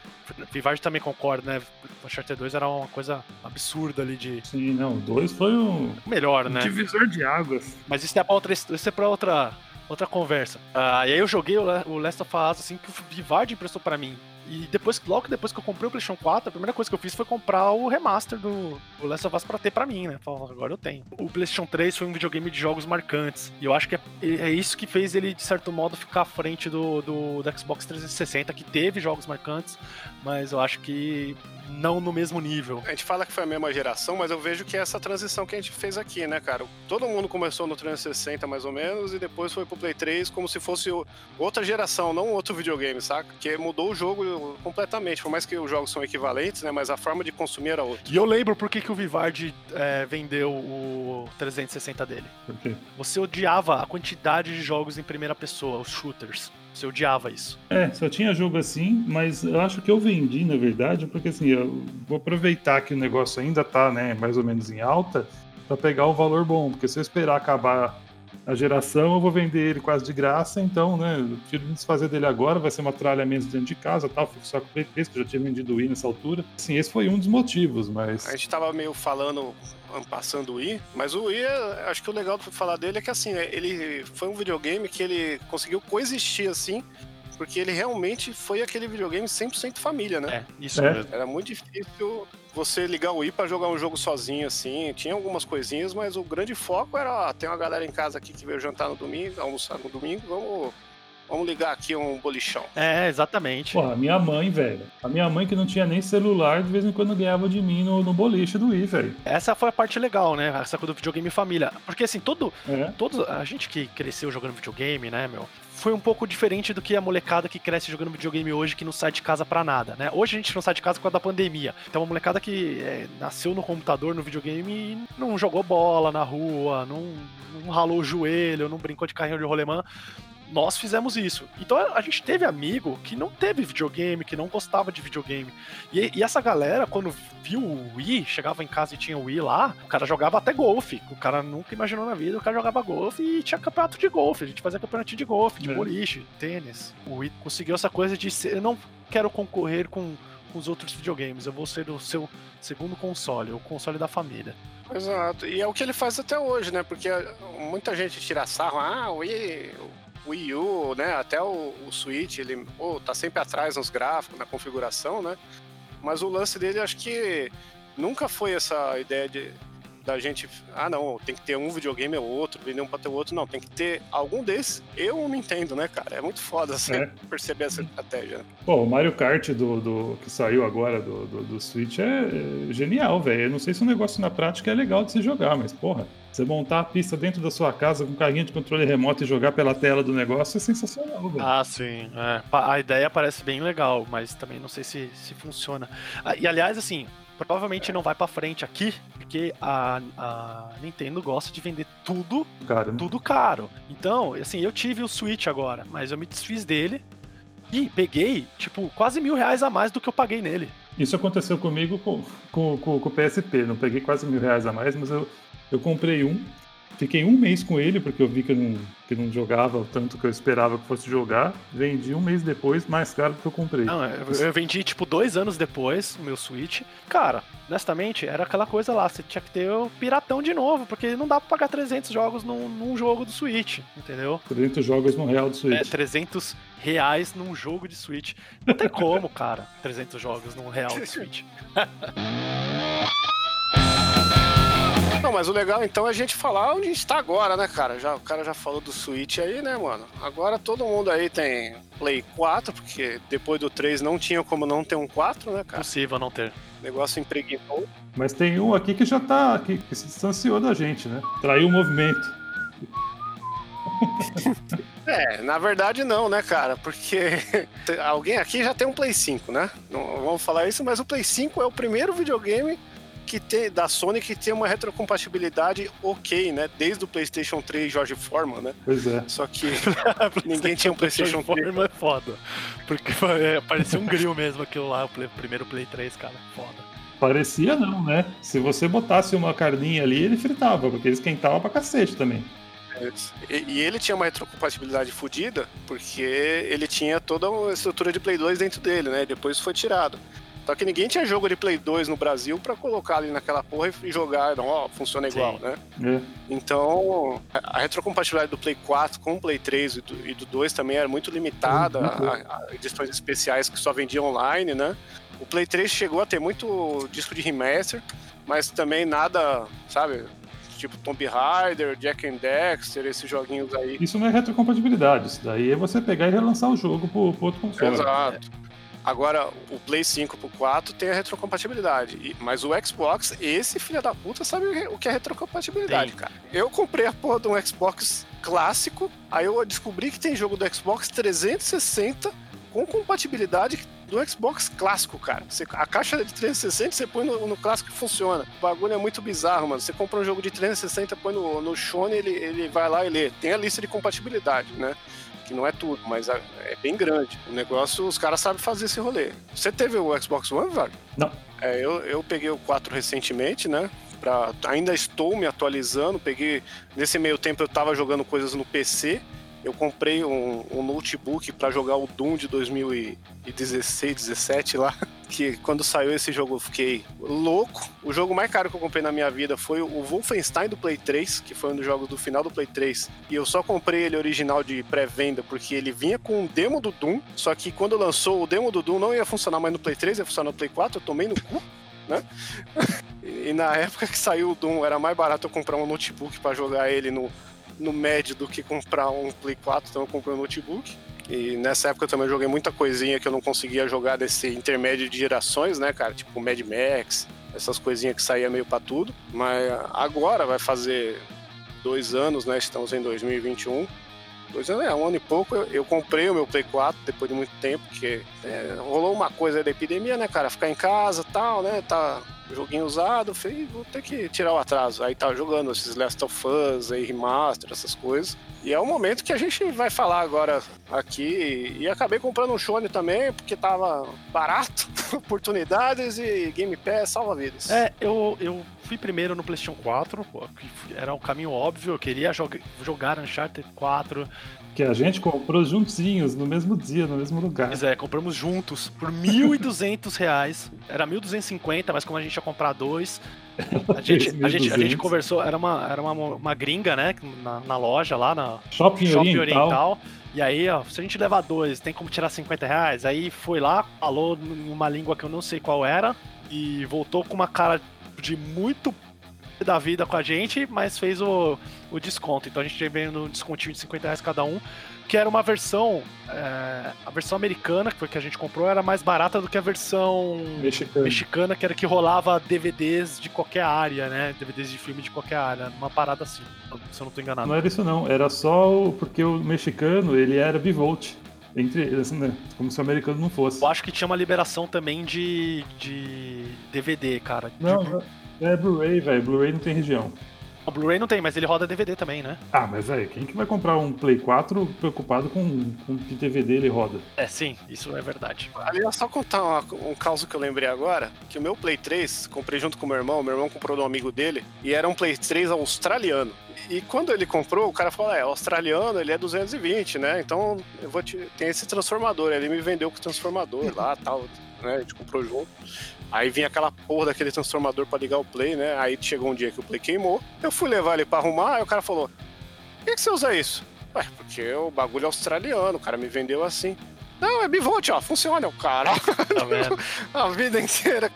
Vivard também concorda, né? O Uncharted 2 era uma coisa absurda ali de. Sim, não, o 2 foi o. Melhor, né? Divisor de águas. Mas isso é pra outra, isso é pra outra, outra conversa. Ah, e aí eu joguei o Last of Us, assim, que o Vivard emprestou para mim. E depois, logo depois que eu comprei o PlayStation 4, a primeira coisa que eu fiz foi comprar o remaster do, do Last of Us pra ter pra mim, né? Falei, agora eu tenho. O PlayStation 3 foi um videogame de jogos marcantes. E eu acho que é, é isso que fez ele, de certo modo, ficar à frente do, do, do Xbox 360, que teve jogos marcantes, mas eu acho que não no mesmo nível. A gente fala que foi a mesma geração, mas eu vejo que é essa transição que a gente fez aqui, né, cara? Todo mundo começou no 360 mais ou menos e depois foi pro Play 3 como se fosse outra geração, não outro videogame, saca? Que mudou o jogo completamente. Por mais que os jogos são equivalentes, né, mas a forma de consumir era outra. E eu lembro por que, que o Vivard é, vendeu o 360 dele. Por quê? Você odiava a quantidade de jogos em primeira pessoa, os shooters. Você odiava isso. É, só tinha jogo assim, mas eu acho que eu vendi, na verdade, porque assim, eu vou aproveitar que o negócio ainda tá, né, mais ou menos em alta, para pegar o valor bom, porque se eu esperar acabar a geração, eu vou vender ele quase de graça, então, né, eu tiro me desfazer dele agora, vai ser uma tralha menos dentro de casa, tal, fico só com o Play 3, que eu já tinha vendido o Wii nessa altura. Assim, esse foi um dos motivos, mas... A gente tava meio falando passando o Wii, mas o Wii, acho que o legal de falar dele é que assim, ele foi um videogame que ele conseguiu coexistir assim, porque ele realmente foi aquele videogame 100% família, né? É, isso é. mesmo. Era muito difícil você ligar o Wii para jogar um jogo sozinho assim. Tinha algumas coisinhas, mas o grande foco era, ó, tem uma galera em casa aqui que veio jantar no domingo, almoçar no domingo, vamos Vamos ligar aqui um bolichão. É, exatamente. Pô, a minha mãe, velho. A minha mãe que não tinha nem celular, de vez em quando ganhava de mim no, no boliche do Wii, velho. Essa foi a parte legal, né? Essa coisa do videogame família. Porque assim, todo, é. todo. A gente que cresceu jogando videogame, né, meu? Foi um pouco diferente do que a molecada que cresce jogando videogame hoje, que não sai de casa para nada, né? Hoje a gente não sai de casa por causa da pandemia. Então, a molecada que é, nasceu no computador, no videogame, não jogou bola na rua, não, não ralou o joelho, não brincou de carrinho de rolemã nós fizemos isso. Então a gente teve amigo que não teve videogame, que não gostava de videogame. E, e, essa galera, quando viu o Wii, chegava em casa e tinha o Wii lá, o cara jogava até golfe. O cara nunca imaginou na vida, o cara jogava golfe e tinha campeonato de golfe. A gente fazia campeonato de golfe, de é. boliche, tênis. O Wii conseguiu essa coisa de ser, eu não quero concorrer com, com os outros videogames, eu vou ser o seu segundo console, o console da família. Exato, e é o que ele faz até hoje, né? Porque muita gente tira sarro, ah, o Wii, Wii U, né, até o, o Switch, ele oh, tá sempre atrás nos gráficos, na configuração, né? Mas o lance dele, acho que nunca foi essa ideia de da gente, ah não, tem que ter um videogame ou outro, vender um pra ter o outro, não, tem que ter algum desses. Eu não entendo, né, cara? É muito foda assim, é. perceber essa estratégia. Né? Pô, o Mario Kart do, do que saiu agora do, do, do Switch é, é genial, velho. Eu não sei se o negócio na prática é legal de se jogar, mas porra. Você montar a pista dentro da sua casa com um carrinho de controle remoto e jogar pela tela do negócio é sensacional, velho. Ah, sim. É. A ideia parece bem legal, mas também não sei se, se funciona. Ah, e aliás, assim, provavelmente não vai para frente aqui, porque a, a, Nintendo gosta de vender tudo, caro, né? tudo caro. Então, assim, eu tive o Switch agora, mas eu me desfiz dele e peguei, tipo, quase mil reais a mais do que eu paguei nele. Isso aconteceu comigo com, com, com, com o PSP. Não peguei quase mil reais a mais, mas eu eu comprei um, fiquei um mês com ele, porque eu vi que eu não, que não jogava o tanto que eu esperava que fosse jogar. Vendi um mês depois, mais caro do que eu comprei. Não, eu, eu vendi tipo dois anos depois o meu Switch. Cara, honestamente, era aquela coisa lá, você tinha que ter o piratão de novo, porque não dá pra pagar 300 jogos num, num jogo do Switch, entendeu? 300 jogos no real do Switch. É, 300 reais num jogo de Switch. Não tem como, cara, 300 jogos num real do Switch. mas o legal então é a gente falar onde a gente tá agora, né, cara? Já, o cara já falou do Switch aí, né, mano? Agora todo mundo aí tem Play 4, porque depois do 3 não tinha como não ter um 4, né, cara? Possível não ter. O negócio impregnou. Mas tem um aqui que já tá. que, que se distanciou da gente, né? Traiu o movimento. É, na verdade não, né, cara? Porque alguém aqui já tem um Play 5, né? Não vamos falar isso, mas o Play 5 é o primeiro videogame que tem, da Sony que tem uma retrocompatibilidade ok, né? Desde o PlayStation 3 George Foreman, né? Pois é. Só que ninguém tinha um PlayStation 3. Foreman é foda. Porque é, parecia um grill mesmo aquilo lá, o play, primeiro Play 3, cara. Foda. Parecia não, né? Se você botasse uma carninha ali, ele fritava, porque ele esquentava pra cacete também. E, e ele tinha uma retrocompatibilidade fodida, porque ele tinha toda uma estrutura de Play 2 dentro dele, né? Depois foi tirado. Só que ninguém tinha jogo de Play 2 no Brasil para colocar ali naquela porra e jogar, não, ó, funciona igual, Sim. né? É. Então, a retrocompatibilidade do Play 4 com o Play 3 e do, e do 2 também era muito limitada, uhum. a, a edições especiais que só vendiam online, né? O Play 3 chegou a ter muito disco de remaster, mas também nada, sabe, tipo Tomb Raider, Jack and Dexter, esses joguinhos aí. Isso não é retrocompatibilidade, isso daí é você pegar e relançar o jogo pro, pro outro console. Exato. Agora, o Play 5 pro 4 tem a retrocompatibilidade. Mas o Xbox, esse filho da puta sabe o que é retrocompatibilidade, tem. cara. Eu comprei a porra de um Xbox clássico, aí eu descobri que tem jogo do Xbox 360 com compatibilidade do Xbox clássico, cara. Você, a caixa de 360 você põe no, no, clássico e funciona. O bagulho é muito bizarro, mano. Você compra um jogo de 360, põe no, no Shone, ele, ele vai lá e lê. Tem a lista de compatibilidade, né? Que não é tudo, mas é, bem grande. O negócio, os caras sabem fazer esse rolê. Você teve o Xbox One, velho? Não. É, eu, eu peguei o 4 recentemente, né? Pra, ainda estou me atualizando. Peguei. Nesse meio tempo eu tava jogando coisas no PC eu comprei um, um notebook para jogar o Doom de 2016, 17 lá. Que quando saiu esse jogo eu fiquei louco. O jogo mais caro que eu comprei na minha vida foi o Wolfenstein do Play 3, que foi um dos jogos do final do Play 3. E eu só comprei ele original de pré-venda porque ele vinha com um demo do Doom. Só que quando lançou o demo do Doom não ia funcionar mais no Play 3, ia funcionar no Play 4. Eu tomei no cu. Né? e na época que saiu o Doom, era mais barato eu comprar um notebook para jogar ele no, no médio do que comprar um Play 4, então eu comprei um notebook. E nessa época eu também joguei muita coisinha que eu não conseguia jogar desse intermédio de gerações, né, cara? Tipo Mad Max, essas coisinhas que saía meio pra tudo. Mas agora vai fazer dois anos, né? Estamos em 2021. Dois anos, é, um ano e pouco, eu, eu comprei o meu Play 4 depois de muito tempo, porque é, rolou uma coisa da epidemia, né, cara? Ficar em casa tal, né? Tá joguinho usado, falei, vou ter que tirar o atraso. Aí tá jogando esses Last of Us, aí, remaster, essas coisas. E é o momento que a gente vai falar agora aqui. E acabei comprando um Shone também, porque tava barato, oportunidades e Game Pass salva vidas. É, eu, eu fui primeiro no PlayStation 4, era um caminho óbvio, eu queria jogar Uncharted 4, que a gente comprou juntinhos, no mesmo dia, no mesmo lugar. Pois é, compramos juntos por 1.200 reais. Era 1.250, mas como a gente ia comprar dois, a gente, a gente, a gente conversou, era uma, era uma, uma gringa, né, na, na loja lá na Shopping, Shopping Oriental. Oriental. E aí, ó, se a gente levar dois, tem como tirar 50 reais? Aí foi lá, falou numa língua que eu não sei qual era, e voltou com uma cara de muito da vida com a gente, mas fez o, o desconto. Então a gente veio no descontinho de 50 reais cada um, que era uma versão. É, a versão americana, que foi que a gente comprou, era mais barata do que a versão mexicana, mexicana que era que rolava DVDs de qualquer área, né? DVDs de filme de qualquer área, uma parada assim, se eu não tô enganado. Não era isso não, era só porque o mexicano, ele era bivolt entre assim, né? como se o americano não fosse. Eu acho que tinha uma liberação também de, de DVD, cara. Não, de... É Blu-ray, velho. Blu-ray não tem região. O Blu-ray não tem, mas ele roda DVD também, né? Ah, mas aí, quem que vai comprar um Play 4 preocupado com, com que DVD ele roda? É, sim, isso é verdade. Aliás, só contar uma, um caso que eu lembrei agora, que o meu Play 3, comprei junto com o meu irmão, meu irmão comprou de um amigo dele, e era um Play 3 australiano. E quando ele comprou, o cara falou, é, australiano, ele é 220, né? Então, eu vou te... tem esse transformador. Ele me vendeu com o transformador lá, tal, né? A gente comprou junto. Aí vinha aquela porra daquele transformador para ligar o play, né? Aí chegou um dia que o play queimou. Eu fui levar ele para arrumar, aí o cara falou: Por que, que você usa isso? Ué, porque o bagulho é australiano, o cara me vendeu assim. Não, é bivolt, ó, funciona, o cara. Tá vendo? A vida inteira.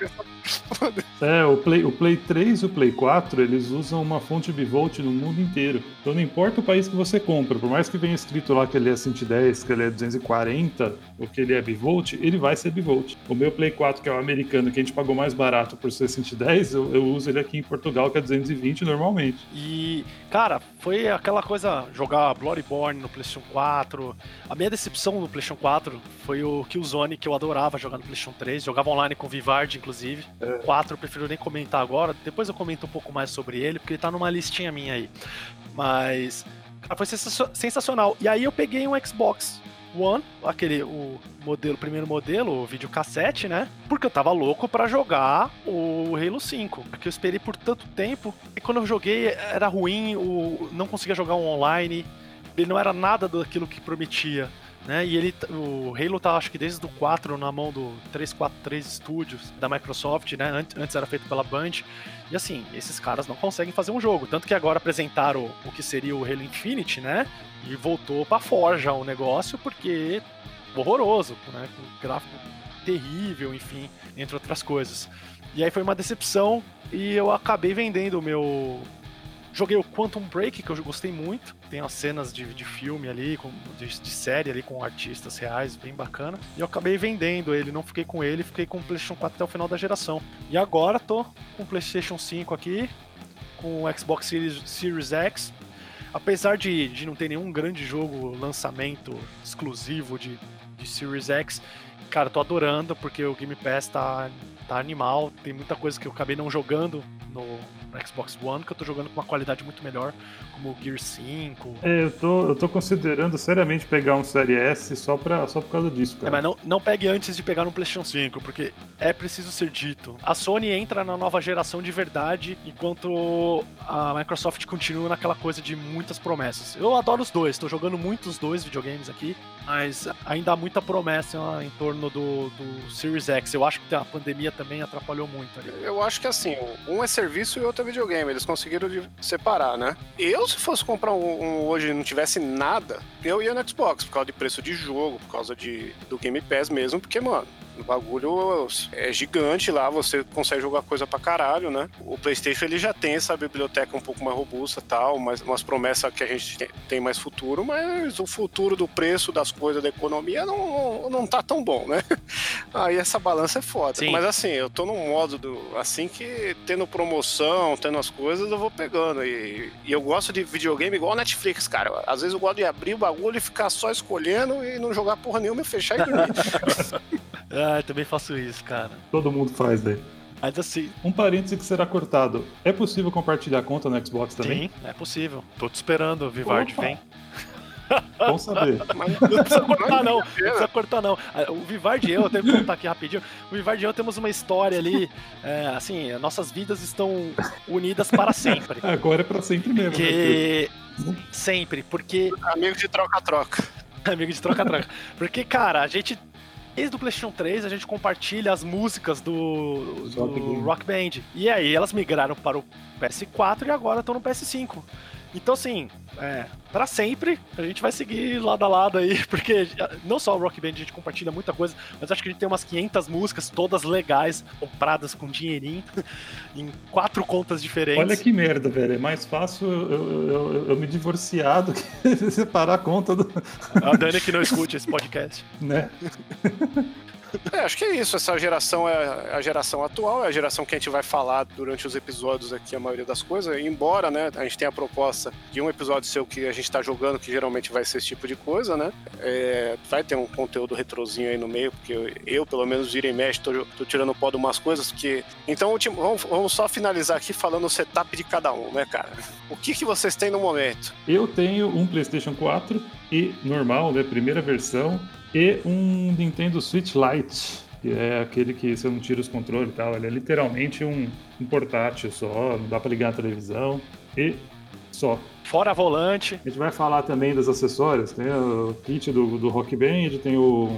É, o Play, o Play 3 e o Play 4, eles usam uma fonte bivolt no mundo inteiro. Então não importa o país que você compra, por mais que venha escrito lá que ele é 110, que ele é 240, ou que ele é bivolt, ele vai ser bivolt. O meu Play 4, que é o americano, que a gente pagou mais barato por ser 110, eu, eu uso ele aqui em Portugal, que é 220 normalmente. E, cara, foi aquela coisa, jogar Bloodborne no PlayStation 4. A minha decepção no PlayStation 4 foi o Killzone, que eu adorava jogar no PlayStation 3. Jogava online com o Vivard, inclusive. O 4 eu prefiro nem comentar agora. Depois eu comento um pouco mais sobre ele, porque ele tá numa listinha minha aí. Mas, cara, foi sensa- sensacional. E aí eu peguei um Xbox One, aquele o modelo, o primeiro modelo, o videocassete, né? Porque eu tava louco pra jogar o Halo 5. Porque eu esperei por tanto tempo. E quando eu joguei era ruim, o, não conseguia jogar um online. Ele não era nada daquilo que prometia. Né? E ele, o Halo tá, acho que desde o 4 na mão do 343 Studios da Microsoft, né? Ant- Antes era feito pela Band. E assim, esses caras não conseguem fazer um jogo. Tanto que agora apresentaram o que seria o Halo Infinite, né? E voltou pra forja o negócio, porque horroroso, né? Com gráfico terrível, enfim, entre outras coisas. E aí foi uma decepção e eu acabei vendendo o meu. Joguei o Quantum Break, que eu gostei muito. Tem as cenas de, de filme ali, com, de, de série ali com artistas reais, bem bacana. E eu acabei vendendo ele, não fiquei com ele, fiquei com o PlayStation 4 até o final da geração. E agora tô com o PlayStation 5 aqui, com o Xbox Series, Series X. Apesar de, de não ter nenhum grande jogo lançamento exclusivo de, de Series X, cara, tô adorando porque o Game Pass tá, tá animal. Tem muita coisa que eu acabei não jogando no, no Xbox One, que eu tô jogando com uma qualidade muito melhor, como o Gear 5. É, eu tô, eu tô considerando seriamente pegar um Série S só, pra, só por causa disso, É, cara. mas não, não pegue antes de pegar no PlayStation 5, porque é preciso ser dito. A Sony entra na nova geração de verdade, enquanto a Microsoft continua naquela coisa de muitas promessas. Eu adoro os dois, tô jogando muito os dois videogames aqui, mas ainda há muita promessa em torno do, do Series X. Eu acho que a pandemia também atrapalhou muito ali. Eu acho que assim, um é serviço e outro é videogame. Eles conseguiram separar, né? Eu, se fosse comprar um, um hoje e não tivesse nada, eu ia no Xbox, por causa de preço de jogo, por causa de, do Game Pass mesmo, porque, mano, o bagulho é gigante lá, você consegue jogar coisa pra caralho, né? O PlayStation ele já tem essa biblioteca um pouco mais robusta tal, mas umas promessas que a gente tem- mais futuro, mas o futuro do preço das coisas da economia não, não tá tão bom, né? Aí essa balança é foda. Sim. Mas assim, eu tô num modo do, assim que tendo promoção, tendo as coisas, eu vou pegando. E, e eu gosto de videogame igual Netflix, cara. Às vezes eu gosto de abrir o bagulho e ficar só escolhendo e não jogar porra nenhuma e fechar e dormir. Ah, eu também faço isso, cara. Todo mundo faz daí. Mas assim, Um parêntese que será cortado. É possível compartilhar conta no Xbox também? sim, é possível. Tô te esperando, o Vivard Opa. vem. Bom saber. Mas Não precisa cortar, não. Não precisa cortar, não. O Vivard e eu, eu tenho que contar aqui rapidinho. O Vivard e eu temos uma história ali. é, assim, nossas vidas estão unidas para sempre. Agora é pra sempre mesmo. né? Que. Sempre, porque. amigo de troca-troca. Amigo de troca-troca. Porque, cara, a gente. Desde o PlayStation 3 a gente compartilha as músicas do, do Rock Band. Rock Band. E aí elas migraram para o PS4 e agora estão no PS5. Então, assim, é, para sempre a gente vai seguir lado a lado aí, porque não só o Rock Band a gente compartilha muita coisa, mas acho que a gente tem umas 500 músicas, todas legais, compradas com dinheirinho, em quatro contas diferentes. Olha que merda, velho. É mais fácil eu, eu- eu- eu me divorciar do que separar a conta do. A Dani que não escute esse podcast. Né? É, acho que é isso. Essa geração é a geração atual, é a geração que a gente vai falar durante os episódios aqui, a maioria das coisas. Embora, né, a gente tenha a proposta de um episódio seu que a gente tá jogando, que geralmente vai ser esse tipo de coisa, né? É, vai ter um conteúdo retrozinho aí no meio, porque eu, eu, pelo menos, vira e mexe, tô, tô tirando o pó de umas coisas que. Então, vamos, vamos só finalizar aqui falando o setup de cada um, né, cara? O que, que vocês têm no momento? Eu tenho um PlayStation 4 e normal, né? Primeira versão, e um Nintendo Switch Lite, que é aquele que você não tira os controles e tal. Ele é literalmente um, um portátil só, não dá pra ligar a televisão e só. Fora volante. A gente vai falar também dos acessórios, tem o kit do, do Rock Band, tem o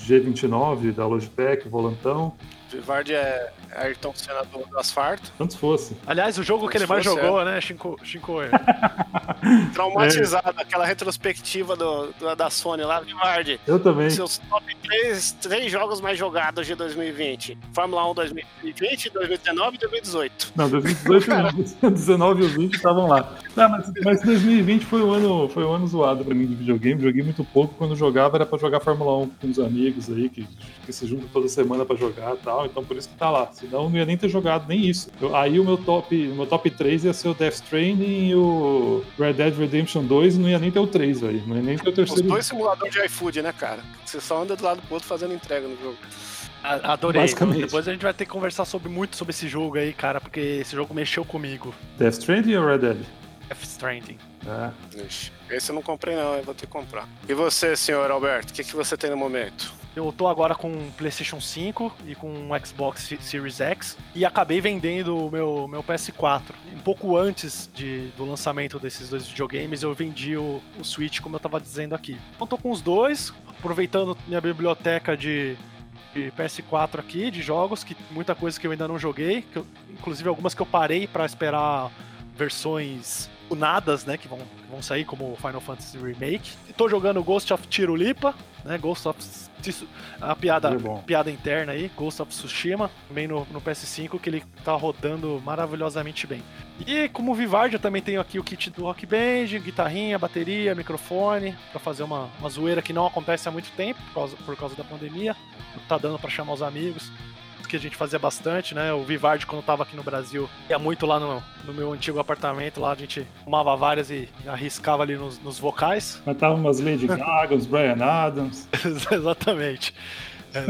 G29 da Logitech, volantão. Vivard é Ayrton Senna do, do asfalto. Antes fosse. Aliás, o jogo que ele mais jogou, né, Shinko? Shinko Traumatizado, aquela retrospectiva do, do- da Sony lá, Vivard. Eu também. Seus top 3, três jogos mais jogados de 2020. Fórmula 1 2020, 2019 e 2018. Não, 2018 não. 19 e 20 estavam lá. Não, mas, mas 2020 foi um ano, foi um ano zoado pra mim de videogame. Joguei muito pouco. Quando jogava era pra jogar Fórmula 1 com os amigos aí, que, que se juntam toda semana pra jogar e tal. Então por isso que tá lá. Senão não ia nem ter jogado nem isso. Eu- aí o meu top, o meu top 3 ia ser o Death Stranding e o Red Dead Redemption 2 e não ia nem ter o 3, velho. Não ia nem ter o Os terceiro. dois simuladores de iFood, né, cara? Você só anda do lado pro outro fazendo entrega no jogo. Adorei. Basicamente. Depois a gente vai ter que conversar sobre, muito sobre esse jogo aí, cara, porque esse jogo mexeu comigo. Death Stranding ou Red Dead? Death Stranding. Ah, Ixi, esse eu não comprei não, eu vou ter que comprar. E você, senhor Alberto, o que, que você tem no momento? Eu tô agora com PlayStation 5 e com um Xbox Series X e acabei vendendo o meu, meu PS4. Um pouco antes de, do lançamento desses dois videogames, eu vendi o, o Switch, como eu tava dizendo aqui. Então tô com os dois, aproveitando minha biblioteca de, de PS4 aqui, de jogos, que muita coisa que eu ainda não joguei, eu- inclusive algumas que eu parei pra esperar versões tunadas, né, que vão, que vão sair, como Final Fantasy Remake. E tô jogando Ghost of Tirulipa, né, Ghost of a piada, piada interna aí, Ghost of Tsushima, também no, no PS5, que ele tá rodando maravilhosamente bem. E como Vivard, eu também tenho aqui o kit do Rock Band, guitarrinha, bateria, microfone, pra fazer uma, uma zoeira que não acontece há muito tempo, por causa, por causa da pandemia. Tá dando pra chamar os amigos que a gente fazia bastante, né? O Vivard, quando tava aqui no Brasil, ia muito lá no, no meu antigo apartamento, lá a gente fumava várias e arriscava ali nos, nos vocais. Cantava umas Lady Gaga, uns Brian Adams, Exatamente. É,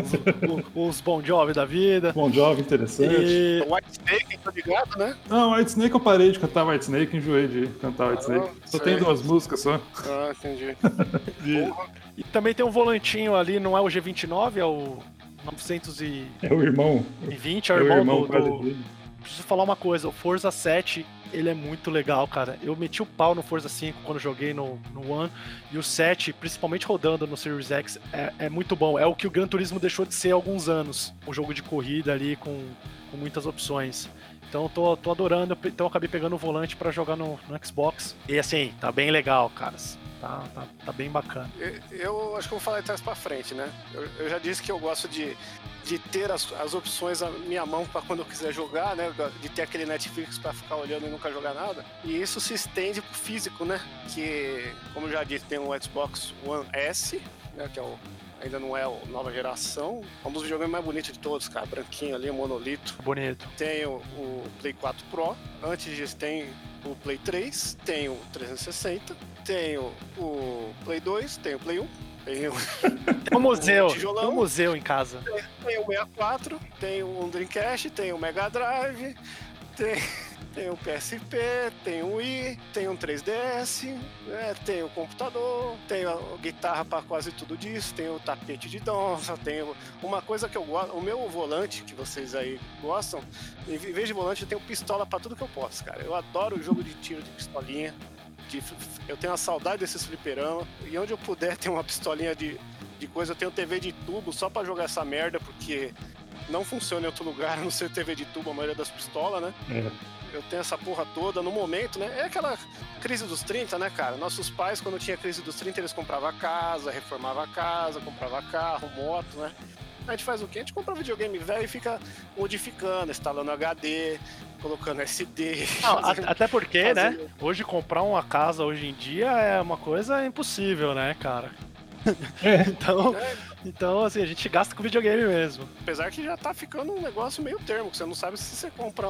os, os Bon Jovi da vida. Bom Jovi interessante. E O White Snake, tô ligado, né? Não, White Snake eu parei de cantar White Snake, enjoei de cantar White Snake. Ah, Só sei. tem duas músicas só. Ah, entendi. Porra. E também tem um volantinho ali, não é o G29, é o 920, É o irmão. é É o o irmão, irmão do, quase do- dele. Preciso falar uma coisa, o Forza 7, ele é muito legal, cara. Eu meti o pau no Forza 5 quando joguei no, no One, e o 7, principalmente rodando no Series X, é, é muito bom. É o que o Gran Turismo deixou de ser há alguns anos. Um jogo de corrida ali com, com muitas opções. Então eu tô, tô adorando, então eu acabei pegando o volante pra jogar no, no Xbox. E assim, tá bem legal, caras. Tá, tá, tá bem bacana. Eu- Eu acho que vou falar de trás pra frente, né? Eu, eu já disse que eu gosto de, de ter as, as opções à minha mão pra quando eu quiser jogar, né? De ter aquele Netflix pra ficar olhando e nunca jogar nada. E isso se estende pro físico, né? Que, como eu já disse, tem o Xbox One S, né? Que é o, ainda não é a nova geração. É um dos videogames mais bonitos de todos, cara. Branquinho ali, monolito. Bonito. Tem o, o Play 4 Pro. Antes disso tem o Play 3, tem o 360, tem o, Play 2, tem o Play 1, tem o, Tem um museu, um museu em casa. tem o 64, tem o Dreamcast, tem o Mega Drive, tem, tem o PSP, tem o Wii, tem um 3DS, né, tem o computador, tem a guitarra para quase tudo disso, tem o tapete de dança, tem uma coisa que eu gosto, o meu volante que vocês aí gostam, em vez de volante eu tenho pistola para tudo que eu posso, cara. Eu adoro o jogo de tiro de pistolinha. de- eu tenho a saudade desses fliperama e onde eu puder ter uma pistolinha de, de coisa, eu tenho TV de tubo só pra jogar essa merda, porque não funciona em outro lugar, a não ser TV de tubo, a maioria das pistolas, né? É. Eu tenho essa porra toda no momento, né? É aquela crise dos 30, né, cara? Nossos pais, quando tinha crise dos 30, eles compravam casa, reformavam a casa, comprava carro, moto, né? A gente faz o quê? A gente compra videogame velho e fica modificando, instalando HD, colocando SD. Não, fazendo- até porque, né? fazendo- Hoje comprar uma casa hoje em dia é uma coisa impossível, né, cara? É. Então, É, então, assim, a gente gasta com videogame mesmo. apesar que já tá ficando um negócio meio termo, que você não sabe se você compra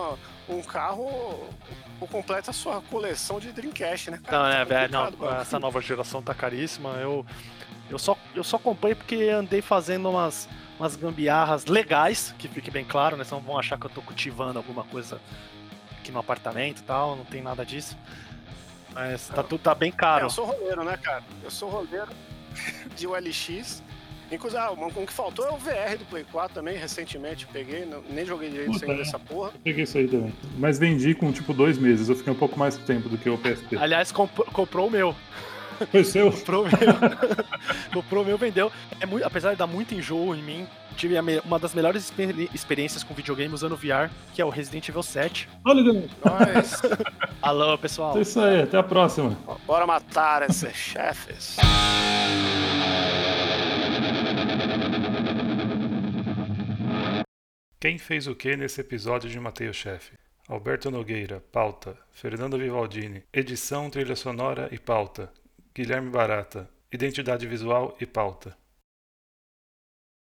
um carro ou completa a sua coleção de Dreamcast, né? Não, né, Tá velho? Não, mano. essa nova geração tá caríssima. Eu, eu, só, eu só comprei porque andei fazendo umas, umas gambiarras legais, que fique bem claro, né? Senão vão achar que eu tô cultivando alguma coisa aqui no apartamento e tal, não tem nada disso. Mas tá, tudo tá bem É, caro. eu sou roleiro, né, cara? Eu sou roleiro de ULX. Inclusive, ah, o que faltou é o VR do Play 4 também, recentemente peguei, não- nem joguei direito Puta, ainda é. essa porra. Peguei isso aí também. Mas vendi com tipo dois meses. Eu fiquei um pouco mais tempo do que o PSP. Aliás, comp- comprou o meu. Foi seu? comprou o meu. comprou o meu, vendeu. É muito, apesar de dar muito enjoo em mim, tive uma das melhores experi experiências com videogame usando VR, que é o Resident Evil 7. Olha, Deus. Alô, pessoal. É isso aí, até a próxima. Bora matar esses chefes. Quem fez o que nesse episódio de Matei o Chefe? Alberto Nogueira, pauta. Fernando Vivaldini, edição, trilha sonora e pauta. Guilherme Barata, identidade visual e pauta.